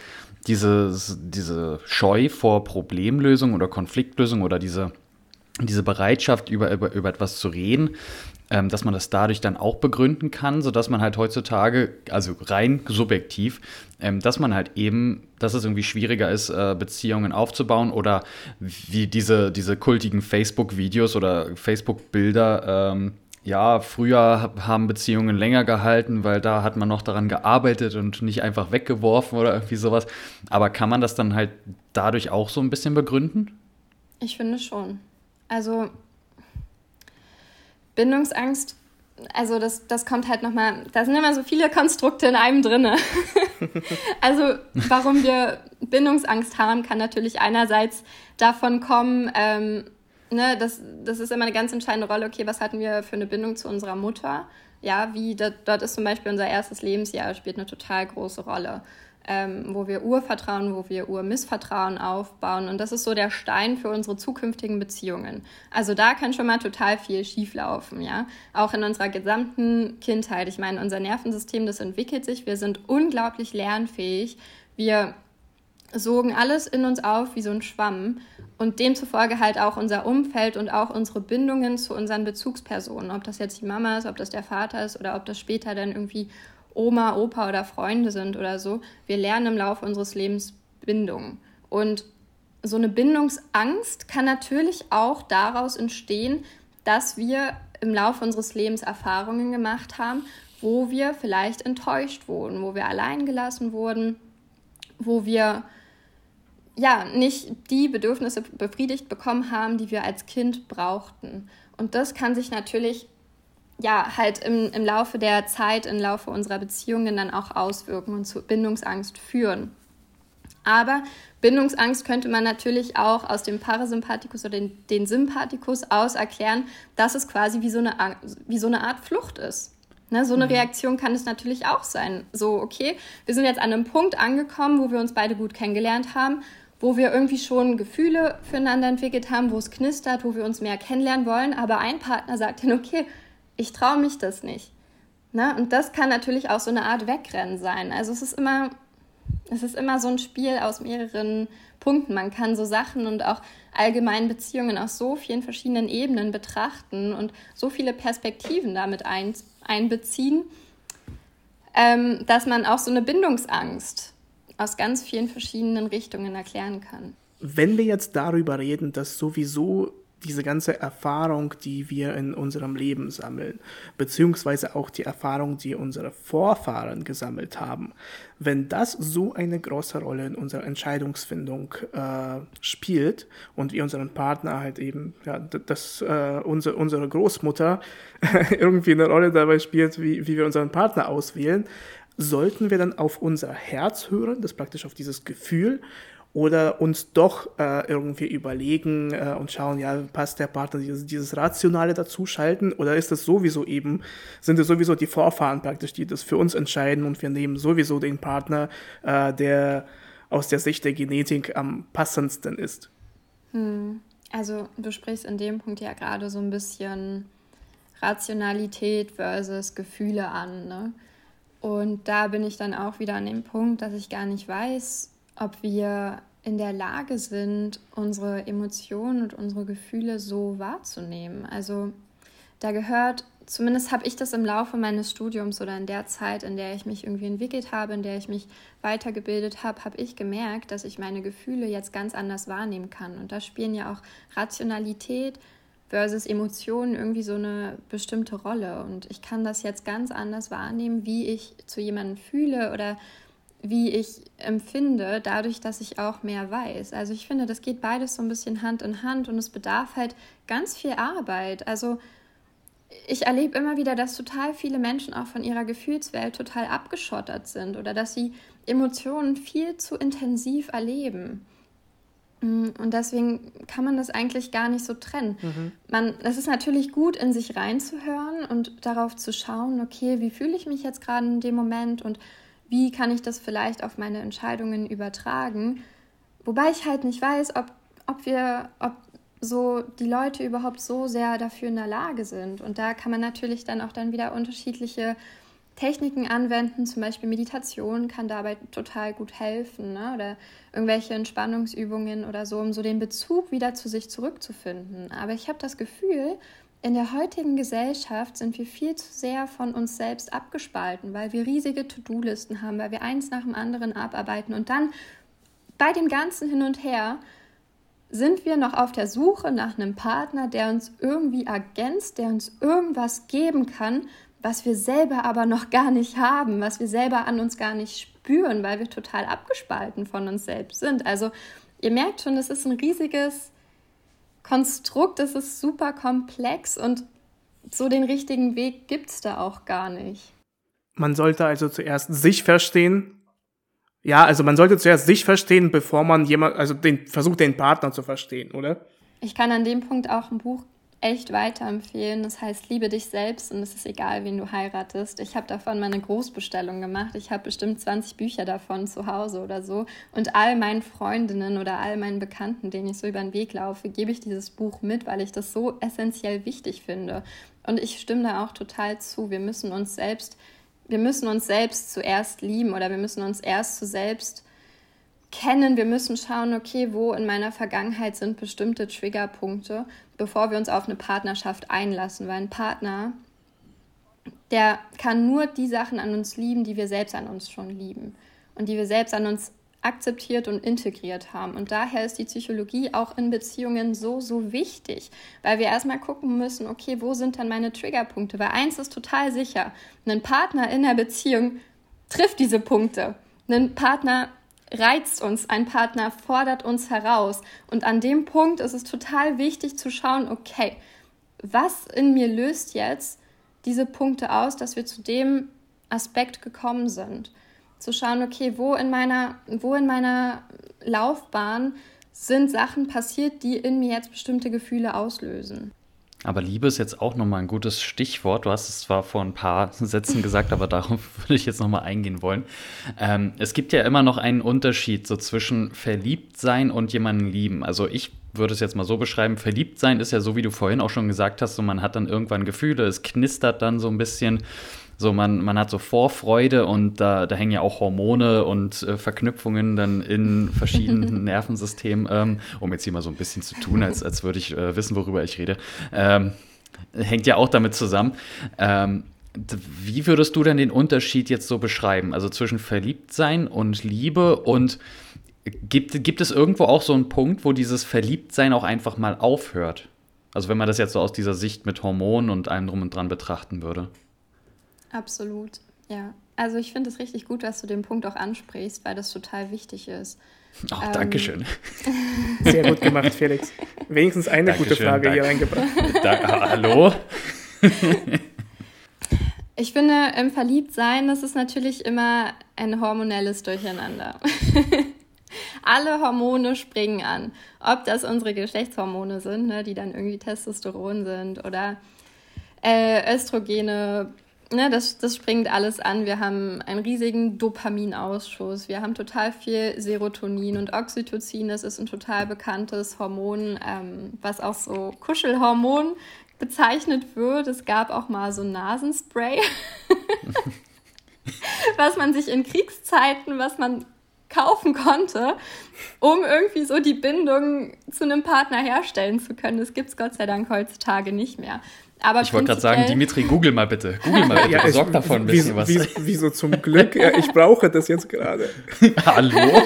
diese, diese Scheu vor Problemlösung oder Konfliktlösung oder diese, diese Bereitschaft, über, über, über etwas zu reden, ähm, dass man das dadurch dann auch begründen kann, sodass man halt heutzutage, also rein subjektiv, ähm, dass man halt eben, dass es irgendwie schwieriger ist, äh, Beziehungen aufzubauen oder wie diese, diese kultigen Facebook-Videos oder Facebook-Bilder ähm, ja, früher haben Beziehungen länger gehalten, weil da hat man noch daran gearbeitet und nicht einfach weggeworfen oder irgendwie sowas. Aber kann man das dann halt dadurch auch so ein bisschen begründen? Ich finde schon. Also Bindungsangst, also das, das kommt halt nochmal, da sind immer so viele Konstrukte in einem drinne. also warum wir Bindungsangst haben, kann natürlich einerseits davon kommen, ähm, ne, das, das ist immer eine ganz entscheidende Rolle, okay, was hatten wir für eine Bindung zu unserer Mutter? Ja, wie, dort, dort ist zum Beispiel unser erstes Lebensjahr, spielt eine total große Rolle. Ähm, wo wir Urvertrauen, wo wir Urmissvertrauen aufbauen. Und das ist so der Stein für unsere zukünftigen Beziehungen. Also da kann schon mal total viel schieflaufen, ja. Auch in unserer gesamten Kindheit. Ich meine, unser Nervensystem, das entwickelt sich. Wir sind unglaublich lernfähig. Wir sogen alles in uns auf wie so ein Schwamm und demzufolge halt auch unser Umfeld und auch unsere Bindungen zu unseren Bezugspersonen, ob das jetzt die Mama ist, ob das der Vater ist oder ob das später dann irgendwie Oma, Opa oder Freunde sind oder so. Wir lernen im Laufe unseres Lebens Bindungen. Und so eine Bindungsangst kann natürlich auch daraus entstehen, dass wir im Laufe unseres Lebens Erfahrungen gemacht haben, wo wir vielleicht enttäuscht wurden, wo wir allein gelassen wurden, wo wir ja nicht die Bedürfnisse befriedigt bekommen haben, die wir als Kind brauchten. Und das kann sich natürlich ja halt im, im Laufe der Zeit, im Laufe unserer Beziehungen dann auch auswirken und zu Bindungsangst führen. Aber Bindungsangst könnte man natürlich auch aus dem Parasympathikus oder den, den Sympathikus aus erklären, dass es quasi wie so eine, wie so eine Art Flucht ist. Ne, so eine mhm. Reaktion kann es natürlich auch sein. So, okay, wir sind jetzt an einem Punkt angekommen, wo wir uns beide gut kennengelernt haben, wo wir irgendwie schon Gefühle füreinander entwickelt haben, wo es knistert, wo wir uns mehr kennenlernen wollen, aber ein Partner sagt dann, okay, ich traue mich das nicht. Ne? Und das kann natürlich auch so eine Art Wegrennen sein. Also es ist immer, es ist immer so ein Spiel aus mehreren Punkten. Man kann so Sachen und auch allgemeine Beziehungen aus so vielen verschiedenen Ebenen betrachten und so viele Perspektiven damit ein, einbeziehen, ähm, dass man auch so eine Bindungsangst aus ganz vielen verschiedenen Richtungen erklären kann. Wenn wir jetzt darüber reden, dass sowieso diese ganze Erfahrung, die wir in unserem Leben sammeln, beziehungsweise auch die Erfahrung, die unsere Vorfahren gesammelt haben, wenn das so eine große Rolle in unserer Entscheidungsfindung äh, spielt und wir unseren Partner halt eben, ja, dass äh, unsere, unsere Großmutter irgendwie eine Rolle dabei spielt, wie, wie wir unseren Partner auswählen, sollten wir dann auf unser Herz hören, das praktisch auf dieses Gefühl, oder uns doch äh, irgendwie überlegen äh, und schauen, ja, passt der Partner dieses, dieses Rationale dazu schalten oder ist es sowieso eben, sind es sowieso die Vorfahren praktisch, die das für uns entscheiden und wir nehmen sowieso den Partner, äh, der aus der Sicht der Genetik am passendsten ist. Hm. Also du sprichst in dem Punkt ja gerade so ein bisschen Rationalität versus Gefühle an. Ne? Und da bin ich dann auch wieder an dem Punkt, dass ich gar nicht weiß, ob wir in der Lage sind, unsere Emotionen und unsere Gefühle so wahrzunehmen. Also da gehört, zumindest habe ich das im Laufe meines Studiums oder in der Zeit, in der ich mich irgendwie entwickelt habe, in der ich mich weitergebildet habe, habe ich gemerkt, dass ich meine Gefühle jetzt ganz anders wahrnehmen kann. Und da spielen ja auch Rationalität versus Emotionen irgendwie so eine bestimmte Rolle. Und ich kann das jetzt ganz anders wahrnehmen, wie ich zu jemandem fühle oder wie ich empfinde, dadurch, dass ich auch mehr weiß. Also ich finde, das geht beides so ein bisschen Hand in Hand und es bedarf halt ganz viel Arbeit. Also ich erlebe immer wieder, dass total viele Menschen auch von ihrer Gefühlswelt total abgeschottert sind oder dass sie Emotionen viel zu intensiv erleben. Mm, und deswegen kann man das eigentlich gar nicht so trennen. Mhm. Man, es ist natürlich gut, in sich reinzuhören und darauf zu schauen, okay, wie fühle ich mich jetzt gerade in dem Moment und wie kann ich das vielleicht auf meine Entscheidungen übertragen. Wobei ich halt nicht weiß, ob, ob wir, ob so die Leute überhaupt so sehr dafür in der Lage sind. Und da kann man natürlich dann auch dann wieder unterschiedliche Techniken anwenden, zum Beispiel Meditation kann dabei total gut helfen ne? oder irgendwelche Entspannungsübungen oder so, um so den Bezug wieder zu sich zurückzufinden. Aber ich habe das Gefühl, in der heutigen Gesellschaft sind wir viel zu sehr von uns selbst abgespalten, weil wir riesige To-Do-Listen haben, weil wir eins nach dem anderen abarbeiten und dann bei dem ganzen Hin und Her sind wir noch auf der Suche nach einem Partner, der uns irgendwie ergänzt, der uns irgendwas geben kann, was wir selber aber noch gar nicht haben, was wir selber an uns gar nicht spüren, weil wir total abgespalten von uns selbst sind. Also ihr merkt schon, es ist ein riesiges Konstrukt, es ist super komplex und so den richtigen Weg gibt es da auch gar nicht. Man sollte also zuerst sich verstehen. Ja, also man sollte zuerst sich verstehen, bevor man jemand, also den versucht, den Partner zu verstehen, oder? Ich kann an dem Punkt auch ein Buch echt weiterempfehlen. Das heißt, liebe dich selbst und es ist egal, wen du heiratest. Ich habe davon meine Großbestellung gemacht. Ich habe bestimmt 20 Bücher davon zu Hause oder so. Und all meinen Freundinnen oder all meinen Bekannten, denen ich so über den Weg laufe, gebe ich dieses Buch mit, weil ich das so essentiell wichtig finde. Und ich stimme da auch total zu. Wir müssen uns selbst, wir müssen uns selbst zuerst lieben oder wir müssen uns erst zu selbst kennen. Wir müssen schauen, okay, wo in meiner Vergangenheit sind bestimmte Triggerpunkte, bevor wir uns auf eine Partnerschaft einlassen. Weil ein Partner, der kann nur die Sachen an uns lieben, die wir selbst an uns schon lieben und die wir selbst an uns akzeptiert und integriert haben. Und daher ist die Psychologie auch in Beziehungen so, so wichtig, weil wir erstmal gucken müssen, okay, wo sind dann meine Triggerpunkte? Weil eins ist total sicher, ein Partner in der Beziehung trifft diese Punkte. Ein Partner reizt uns, ein Partner fordert uns heraus. Und an dem Punkt ist es total wichtig zu schauen, okay, was in mir löst jetzt diese Punkte aus, dass wir zu dem Aspekt gekommen sind zu schauen, okay, wo in meiner, wo in meiner Laufbahn sind Sachen passiert, die in mir jetzt bestimmte Gefühle auslösen. Aber Liebe ist jetzt auch nochmal ein gutes Stichwort. Du hast es zwar vor ein paar Sätzen gesagt, aber darauf würde ich jetzt nochmal eingehen wollen. Ähm, es gibt ja immer noch einen Unterschied so zwischen verliebt sein und jemanden lieben. Also ich würde es jetzt mal so beschreiben, verliebt sein ist ja so, wie du vorhin auch schon gesagt hast, so man hat dann irgendwann Gefühle, es knistert dann so ein bisschen so, man, man hat so Vorfreude und da, da hängen ja auch Hormone und äh, Verknüpfungen dann in verschiedenen Nervensystemen, ähm, um jetzt hier mal so ein bisschen zu tun, als, als würde ich äh, wissen, worüber ich rede. Ähm, hängt ja auch damit zusammen. Ähm, wie würdest du denn den Unterschied jetzt so beschreiben? Also zwischen Verliebtsein und Liebe und gibt, gibt es irgendwo auch so einen Punkt, wo dieses Verliebtsein auch einfach mal aufhört? Also wenn man das jetzt so aus dieser Sicht mit Hormonen und allem drum und dran betrachten würde. Absolut, ja. Also ich finde es richtig gut, dass du den Punkt auch ansprichst, weil das total wichtig ist. Ach, ähm, Dankeschön. Sehr gut gemacht, Felix. Wenigstens eine Dankeschön, gute Frage hier reingebracht. Da, hallo? Ich finde, im Verliebtsein, das ist natürlich immer ein hormonelles Durcheinander. Alle Hormone springen an. Ob das unsere Geschlechtshormone sind, ne, die dann irgendwie Testosteron sind oder äh, Östrogene, ne, das, das springt alles an. Wir haben einen riesigen Dopaminausschuss. Wir haben total viel Serotonin und Oxytocin. Das ist ein total bekanntes Hormon, ähm, was auch so Kuschelhormon bezeichnet wird. Es gab auch mal so Nasenspray, was man sich in Kriegszeiten, was man kaufen konnte, um irgendwie so die Bindung zu einem Partner herstellen zu können. Das gibt es Gott sei Dank heutzutage nicht mehr. Aber ich wollte gerade sagen, Dimitri, google mal bitte. Google mal bitte, ja, besorg davon ein bisschen wie, was. Wieso zum Glück? Ja, ich brauche das jetzt gerade. Hallo?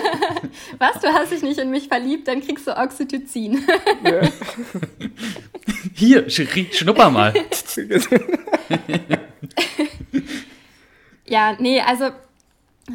Was, du hast dich nicht in mich verliebt, dann kriegst du Oxytocin. Ja. Hier, schnupper mal. ja, nee, also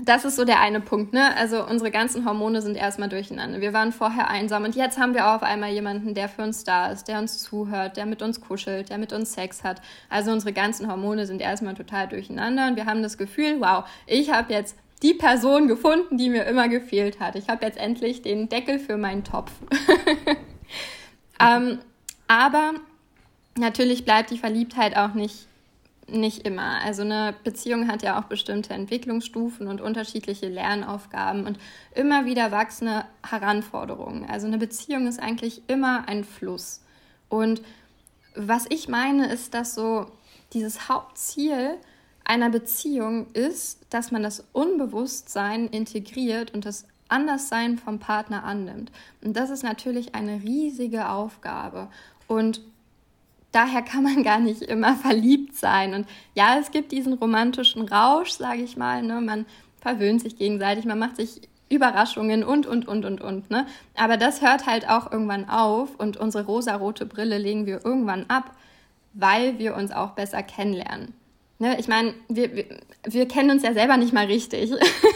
das ist so der eine Punkt, ne? Also unsere ganzen Hormone sind erstmal durcheinander. Wir waren vorher einsam und jetzt haben wir auf einmal jemanden, der für uns da ist, der uns zuhört, der mit uns kuschelt, der mit uns Sex hat. Also unsere ganzen Hormone sind erstmal total durcheinander und wir haben das Gefühl, wow, ich habe jetzt die Person gefunden, die mir immer gefehlt hat. Ich habe jetzt endlich den Deckel für meinen Topf. ähm, aber natürlich bleibt die Verliebtheit auch nicht nicht immer. Also eine Beziehung hat ja auch bestimmte Entwicklungsstufen und unterschiedliche Lernaufgaben und immer wieder wachsende Heranforderungen. Also eine Beziehung ist eigentlich immer ein Fluss. Und was ich meine, ist, dass so dieses Hauptziel einer Beziehung ist, dass man das Unbewusstsein integriert und das Anderssein vom Partner annimmt. Und das ist natürlich eine riesige Aufgabe. Und daher kann man gar nicht immer verliebt sein. Und ja, es gibt diesen romantischen Rausch, sage ich mal. Ne? Man verwöhnt sich gegenseitig, man macht sich Überraschungen und, und, und, und, und. Ne? Aber das hört halt auch irgendwann auf und unsere rosarote Brille legen wir irgendwann ab, weil wir uns auch besser kennenlernen. Ne? Ich meine, wir, wir, wir kennen uns ja selber nicht mal richtig.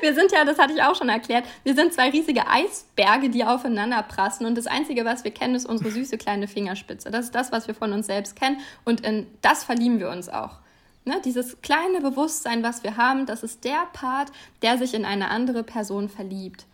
wir sind ja, das hatte ich auch schon erklärt, wir sind zwei riesige Eisberge, die aufeinander prassen und das Einzige, was wir kennen, ist unsere süße kleine Fingerspitze. Das ist das, was wir von uns selbst kennen und in das verlieben wir uns auch. Ne, dieses kleine Bewusstsein, was wir haben, das ist der Part, der sich in eine andere Person verliebt.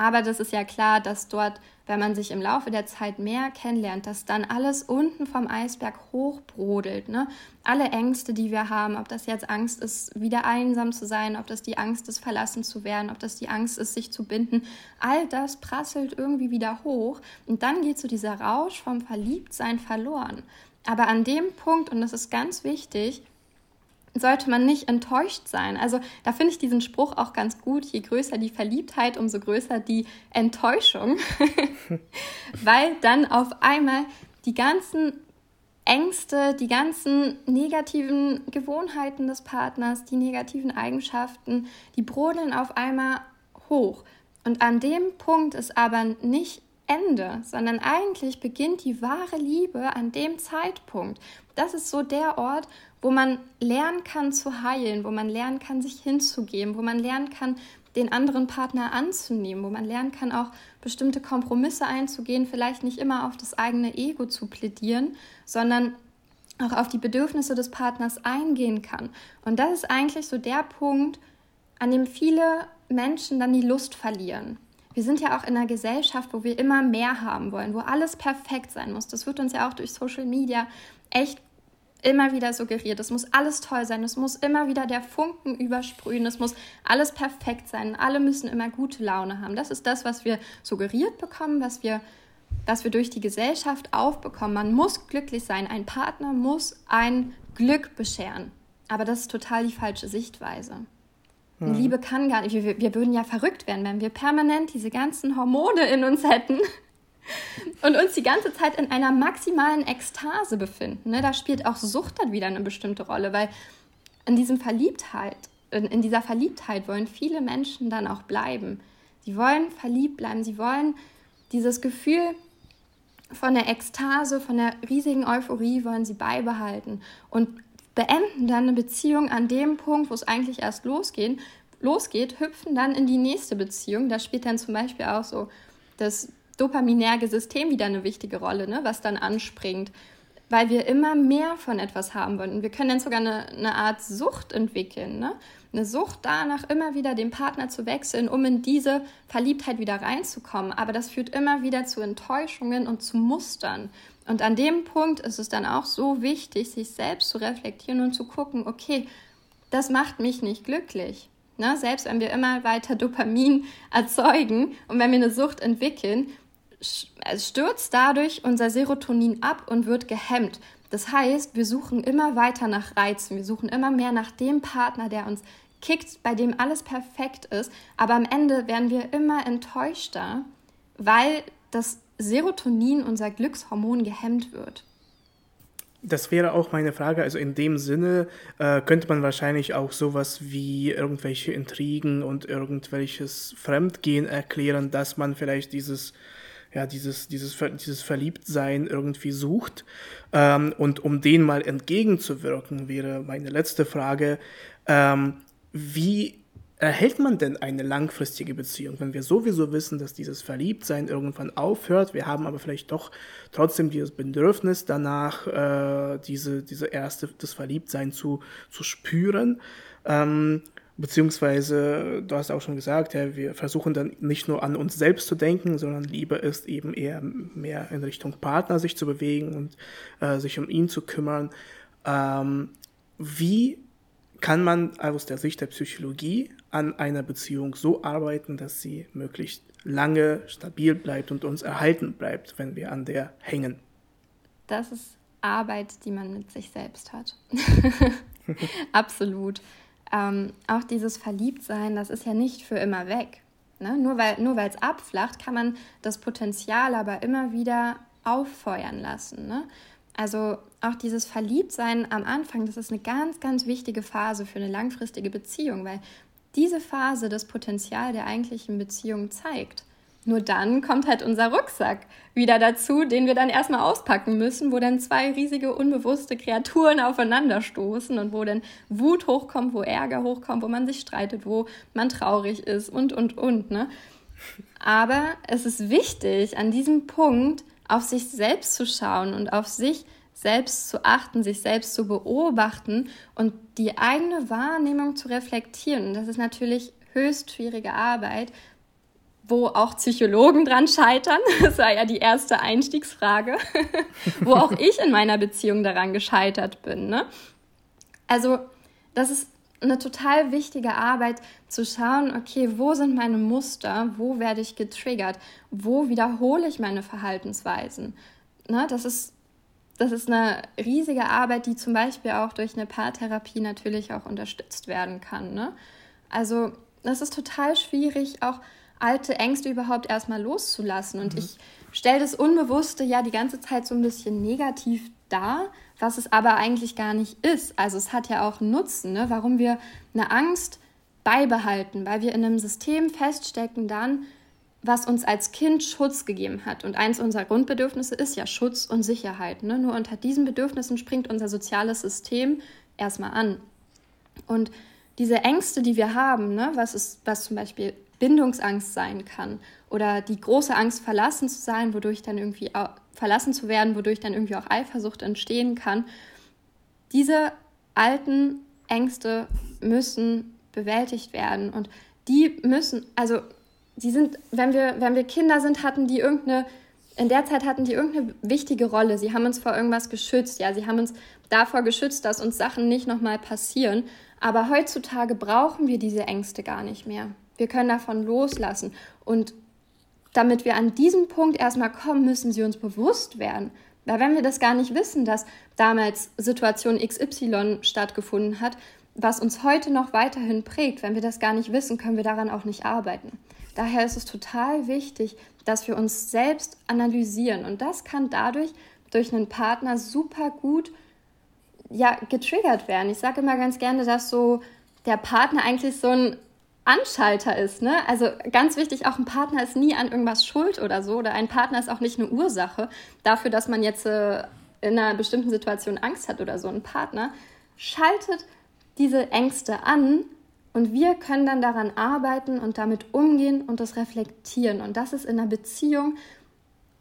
Aber das ist ja klar, dass dort, wenn man sich im Laufe der Zeit mehr kennenlernt, dass dann alles unten vom Eisberg hochbrodelt. Ne? Alle Ängste, die wir haben, ob das jetzt Angst ist, wieder einsam zu sein, ob das die Angst ist, verlassen zu werden, ob das die Angst ist, sich zu binden, all das prasselt irgendwie wieder hoch und dann geht so dieser Rausch vom Verliebtsein verloren. Aber an dem Punkt, und das ist ganz wichtig, sollte man nicht enttäuscht sein. Also da finde ich diesen Spruch auch ganz gut, je größer die Verliebtheit, umso größer die Enttäuschung, weil dann auf einmal die ganzen Ängste, die ganzen negativen Gewohnheiten des Partners, die negativen Eigenschaften, die brodeln auf einmal hoch. Und an dem Punkt ist aber nicht Ende, sondern eigentlich beginnt die wahre Liebe an dem Zeitpunkt. Das ist so der Ort, wo man lernen kann zu heilen, wo man lernen kann, sich hinzugeben, wo man lernen kann, den anderen Partner anzunehmen, wo man lernen kann, auch bestimmte Kompromisse einzugehen, vielleicht nicht immer auf das eigene Ego zu plädieren, sondern auch auf die Bedürfnisse des Partners eingehen kann. Und das ist eigentlich so der Punkt, an dem viele Menschen dann die Lust verlieren. Wir sind ja auch in einer Gesellschaft, wo wir immer mehr haben wollen, wo alles perfekt sein muss. Das wird uns ja auch durch Social Media echt immer wieder suggeriert. Es muss alles toll sein, es muss immer wieder der Funken übersprühen, es muss alles perfekt sein, alle müssen immer gute Laune haben. Das ist das, was wir suggeriert bekommen, was wir, was wir durch die Gesellschaft aufbekommen. Man muss glücklich sein, ein Partner muss ein Glück bescheren. Aber das ist total die falsche Sichtweise. Mhm. Liebe kann gar nicht, wir, wir würden ja verrückt werden, wenn wir permanent diese ganzen Hormone in uns hätten und uns die ganze Zeit in einer maximalen Ekstase befinden. Ne? Da spielt auch Sucht dann wieder eine bestimmte Rolle, weil in diesem Verliebtheit, in, in dieser Verliebtheit wollen viele Menschen dann auch bleiben. Sie wollen verliebt bleiben, sie wollen dieses Gefühl von der Ekstase, von der riesigen Euphorie wollen sie beibehalten und beenden dann eine Beziehung an dem Punkt, wo es eigentlich erst losgehen, losgeht, hüpfen dann in die nächste Beziehung. Da spielt dann zum Beispiel auch so das dopaminerge System wieder eine wichtige Rolle, ne, was dann anspringt, weil wir immer mehr von etwas haben wollen. Und wir können dann sogar eine, eine Art Sucht entwickeln, ne? eine Sucht danach, immer wieder den Partner zu wechseln, um in diese Verliebtheit wieder reinzukommen. Aber das führt immer wieder zu Enttäuschungen und zu Mustern. Und an dem Punkt ist es dann auch so wichtig, sich selbst zu reflektieren und zu gucken, okay, das macht mich nicht glücklich. Ne? Selbst wenn wir immer weiter Dopamin erzeugen und wenn wir eine Sucht entwickeln, stürzt dadurch unser Serotonin ab und wird gehemmt. Das heißt, wir suchen immer weiter nach Reizen, wir suchen immer mehr nach dem Partner, der uns kickt, bei dem alles perfekt ist, aber am Ende werden wir immer enttäuschter, weil das Serotonin, unser Glückshormon, gehemmt wird. Das wäre auch meine Frage. Also in dem Sinne äh, könnte man wahrscheinlich auch sowas wie irgendwelche Intrigen und irgendwelches Fremdgehen erklären, dass man vielleicht dieses ja, dieses, dieses, dieses Verliebtsein irgendwie sucht. Ähm, und um dem mal entgegenzuwirken, wäre meine letzte Frage, ähm, wie erhält man denn eine langfristige Beziehung, wenn wir sowieso wissen, dass dieses Verliebtsein irgendwann aufhört, wir haben aber vielleicht doch trotzdem dieses Bedürfnis danach, äh, diese, diese erste, das Verliebtsein zu, zu spüren. Ähm, Beziehungsweise, du hast auch schon gesagt, ja, wir versuchen dann nicht nur an uns selbst zu denken, sondern Liebe ist eben eher mehr in Richtung Partner sich zu bewegen und äh, sich um ihn zu kümmern. Ähm, wie kann man aus der Sicht der Psychologie an einer Beziehung so arbeiten, dass sie möglichst lange stabil bleibt und uns erhalten bleibt, wenn wir an der hängen? Das ist Arbeit, die man mit sich selbst hat. Absolut ähm, auch dieses Verliebtsein, das ist ja nicht für immer weg. Ne? Nur weil nur es abflacht, kann man das Potenzial aber immer wieder auffeuern lassen. Ne? Also auch dieses Verliebtsein am Anfang, das ist eine ganz, ganz wichtige Phase für eine langfristige Beziehung, weil diese Phase das Potenzial der eigentlichen Beziehung zeigt. Nur dann kommt halt unser Rucksack wieder dazu, den wir dann erstmal auspacken müssen, wo dann zwei riesige unbewusste Kreaturen aufeinanderstoßen und wo dann Wut hochkommt, wo Ärger hochkommt, wo man sich streitet, wo man traurig ist und, und, und. Ne? Aber es ist wichtig, an diesem Punkt auf sich selbst zu schauen und auf sich selbst zu achten, sich selbst zu beobachten und die eigene Wahrnehmung zu reflektieren. Das ist natürlich höchst schwierige Arbeit, wo auch Psychologen dran scheitern. Das war ja die erste Einstiegsfrage, wo auch ich in meiner Beziehung daran gescheitert bin. Ne? Also das ist eine total wichtige Arbeit zu schauen, okay, wo sind meine Muster, wo werde ich getriggert, wo wiederhole ich meine Verhaltensweisen. Ne? Das, ist, das ist eine riesige Arbeit, die zum Beispiel auch durch eine Paartherapie natürlich auch unterstützt werden kann. Ne? Also das ist total schwierig, auch alte Ängste überhaupt erstmal loszulassen. Und mhm. ich stelle das Unbewusste ja die ganze Zeit so ein bisschen negativ dar, was es aber eigentlich gar nicht ist. Also es hat ja auch Nutzen, ne? warum wir eine Angst beibehalten, weil wir in einem System feststecken dann, was uns als Kind Schutz gegeben hat. Und eins unserer Grundbedürfnisse ist ja Schutz und Sicherheit. Ne? Nur unter diesen Bedürfnissen springt unser soziales System erstmal an. Und diese Ängste, die wir haben, ne, was, ist, was zum Beispiel Bindungsangst sein kann oder die große Angst, verlassen zu sein, wodurch dann irgendwie verlassen zu werden, wodurch dann irgendwie auch Eifersucht entstehen kann. Diese alten Ängste müssen bewältigt werden und die müssen, also die sind, wenn wir, wenn wir Kinder sind, hatten die irgendeine, in der Zeit hatten die irgendeine wichtige Rolle. Sie haben uns vor irgendwas geschützt, ja, sie haben uns davor geschützt, dass uns Sachen nicht nochmal passieren. Aber heutzutage brauchen wir diese Ängste gar nicht mehr. Wir können davon loslassen. Und damit wir an diesem Punkt erstmal kommen, müssen sie uns bewusst werden. Weil wenn wir das gar nicht wissen, dass damals Situation XY stattgefunden hat, was uns heute noch weiterhin prägt, wenn wir das gar nicht wissen, können wir daran auch nicht arbeiten. Daher ist es total wichtig, dass wir uns selbst analysieren. Und das kann dadurch durch einen Partner super gut ja, getriggert werden. Ich sage immer ganz gerne, dass so der Partner eigentlich so ein Anschalter ist. Ne? Also ganz wichtig, auch ein Partner ist nie an irgendwas schuld oder so. Oder ein Partner ist auch nicht eine Ursache dafür, dass man jetzt äh, in einer bestimmten Situation Angst hat oder so. Ein Partner schaltet diese Ängste an und wir können dann daran arbeiten und damit umgehen und das reflektieren. Und das ist in einer Beziehung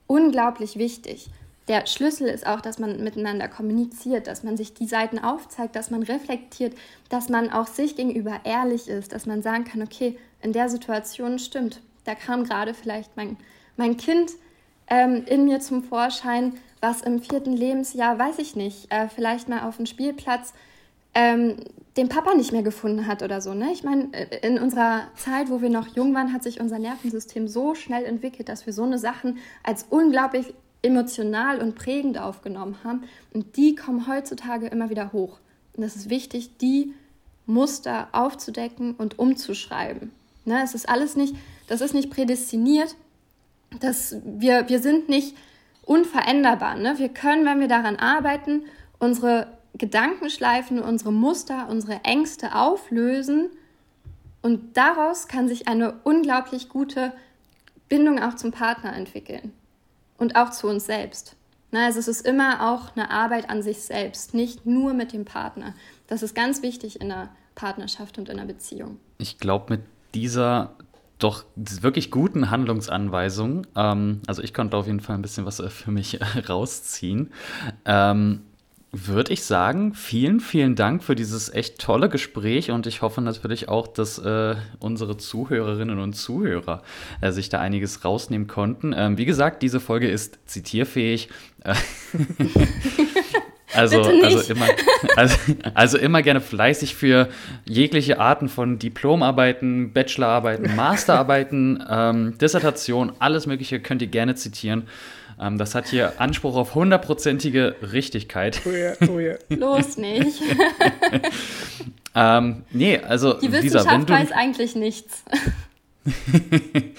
unglaublich wichtig der Schlüssel ist auch, dass man miteinander kommuniziert, dass man sich die Seiten aufzeigt, dass man reflektiert, dass man auch sich gegenüber ehrlich ist, dass man sagen kann, okay, in der Situation stimmt, da kam gerade vielleicht mein, mein Kind ähm, in mir zum Vorschein, was im vierten Lebensjahr, weiß ich nicht, äh, vielleicht mal auf dem Spielplatz ähm, den Papa nicht mehr gefunden hat oder so. Ne? Ich meine, äh, in unserer Zeit, wo wir noch jung waren, hat sich unser Nervensystem so schnell entwickelt, dass wir so eine Sachen als unglaublich emotional und prägend aufgenommen haben. Und die kommen heutzutage immer wieder hoch. Und es ist wichtig, die Muster aufzudecken und umzuschreiben. Ne, es ist alles nicht, das ist nicht prädestiniert. Das, wir, wir sind nicht unveränderbar. Ne? Wir können, wenn wir daran arbeiten, unsere Gedankenschleifen, unsere Muster, unsere Ängste auflösen und daraus kann sich eine unglaublich gute Bindung auch zum Partner entwickeln und auch zu uns selbst. Na, also es ist immer auch eine Arbeit an sich selbst, nicht nur mit dem Partner. Das ist ganz wichtig in einer Partnerschaft und in einer Beziehung. Ich glaube, mit dieser doch wirklich guten Handlungsanweisung, ähm, also ich konnte auf jeden Fall ein bisschen was äh, für mich äh, rausziehen. Ähm, würde ich sagen, vielen, vielen Dank für dieses echt tolle Gespräch und ich hoffe natürlich auch, dass äh, unsere Zuhörerinnen und Zuhörer äh, sich da einiges rausnehmen konnten. Ähm, wie gesagt, diese Folge ist zitierfähig. Also, also, immer, also, also, immer gerne fleißig für jegliche Arten von Diplomarbeiten, Bachelorarbeiten, Masterarbeiten, ähm, Dissertation, alles Mögliche könnt ihr gerne zitieren. Ähm, das hat hier Anspruch auf hundertprozentige Richtigkeit. Oh ja, oh ja. Los nicht. ähm, nee, also Die Wissenschaft Lisa, wenn du, weiß eigentlich nichts.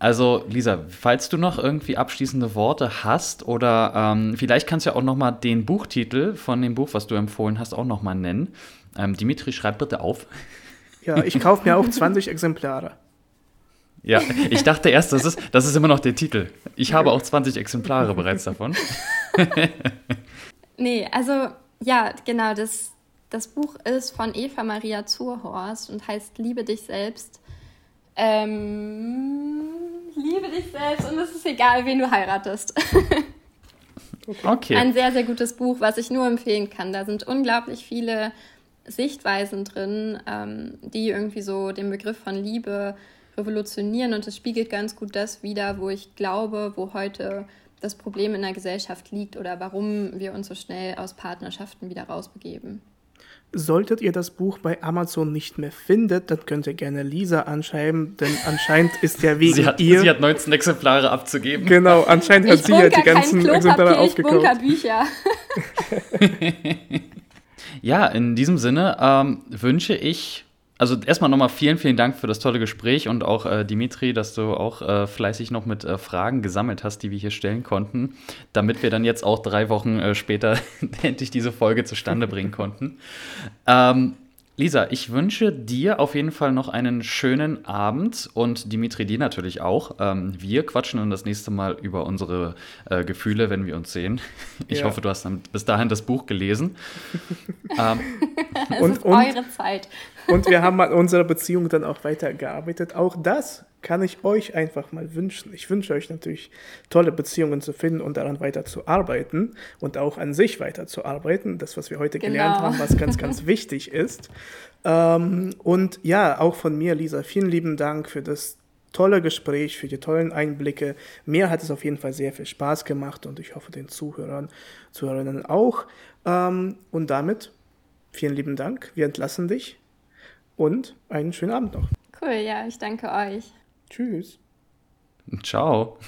Also, Lisa, falls du noch irgendwie abschließende Worte hast oder ähm, vielleicht kannst du ja auch noch mal den Buchtitel von dem Buch, was du empfohlen hast, auch noch mal nennen. Ähm, Dimitri, schreib bitte auf. Ja, ich kaufe mir auch 20 Exemplare. Ja, ich dachte erst, das ist, das ist immer noch der Titel. Ich habe auch 20 Exemplare bereits davon. nee, also ja, genau, das, das Buch ist von Eva Maria Zurhorst und heißt Liebe dich selbst. Ähm, liebe dich selbst und es ist egal, wen du heiratest. okay. Ein sehr, sehr gutes Buch, was ich nur empfehlen kann. Da sind unglaublich viele Sichtweisen drin, ähm, die irgendwie so den Begriff von Liebe revolutionieren und es spiegelt ganz gut das wider, wo ich glaube, wo heute das Problem in der Gesellschaft liegt oder warum wir uns so schnell aus Partnerschaften wieder rausbegeben. Solltet ihr das Buch bei Amazon nicht mehr findet, dann könnt ihr gerne Lisa anschreiben, denn anscheinend ist der Weg sie hat, ihr... Sie hat 19 Exemplare abzugeben. Genau, anscheinend hat ich sie ja die ganzen Exemplare aufgekauft. Ich Bücher. ja, in diesem Sinne ähm, wünsche ich also erstmal nochmal vielen, vielen Dank für das tolle Gespräch und auch äh, Dimitri, dass du auch äh, fleißig noch mit äh, Fragen gesammelt hast, die wir hier stellen konnten, damit wir dann jetzt auch drei Wochen äh, später endlich diese Folge zustande bringen konnten. Ähm, Lisa, ich wünsche dir auf jeden Fall noch einen schönen Abend und Dimitri dir natürlich auch. Ähm, wir quatschen dann das nächste Mal über unsere äh, Gefühle, wenn wir uns sehen. Ich ja. hoffe, du hast dann bis dahin das Buch gelesen. ähm, und, und, eure Zeit. und wir haben an unserer Beziehung dann auch weitergearbeitet. Auch das kann ich euch einfach mal wünschen. Ich wünsche euch natürlich tolle Beziehungen zu finden und daran weiterzuarbeiten und auch an sich weiterzuarbeiten. Das, was wir heute genau. gelernt haben, was ganz, ganz wichtig ist. Ähm, und ja, auch von mir, Lisa, vielen lieben Dank für das tolle Gespräch, für die tollen Einblicke. Mir hat es auf jeden Fall sehr viel Spaß gemacht und ich hoffe den Zuhörern, Zuhörerinnen auch. Ähm, und damit vielen lieben Dank. Wir entlassen dich und einen schönen Abend noch. Cool, ja, ich danke euch. Tschüss. Ciao.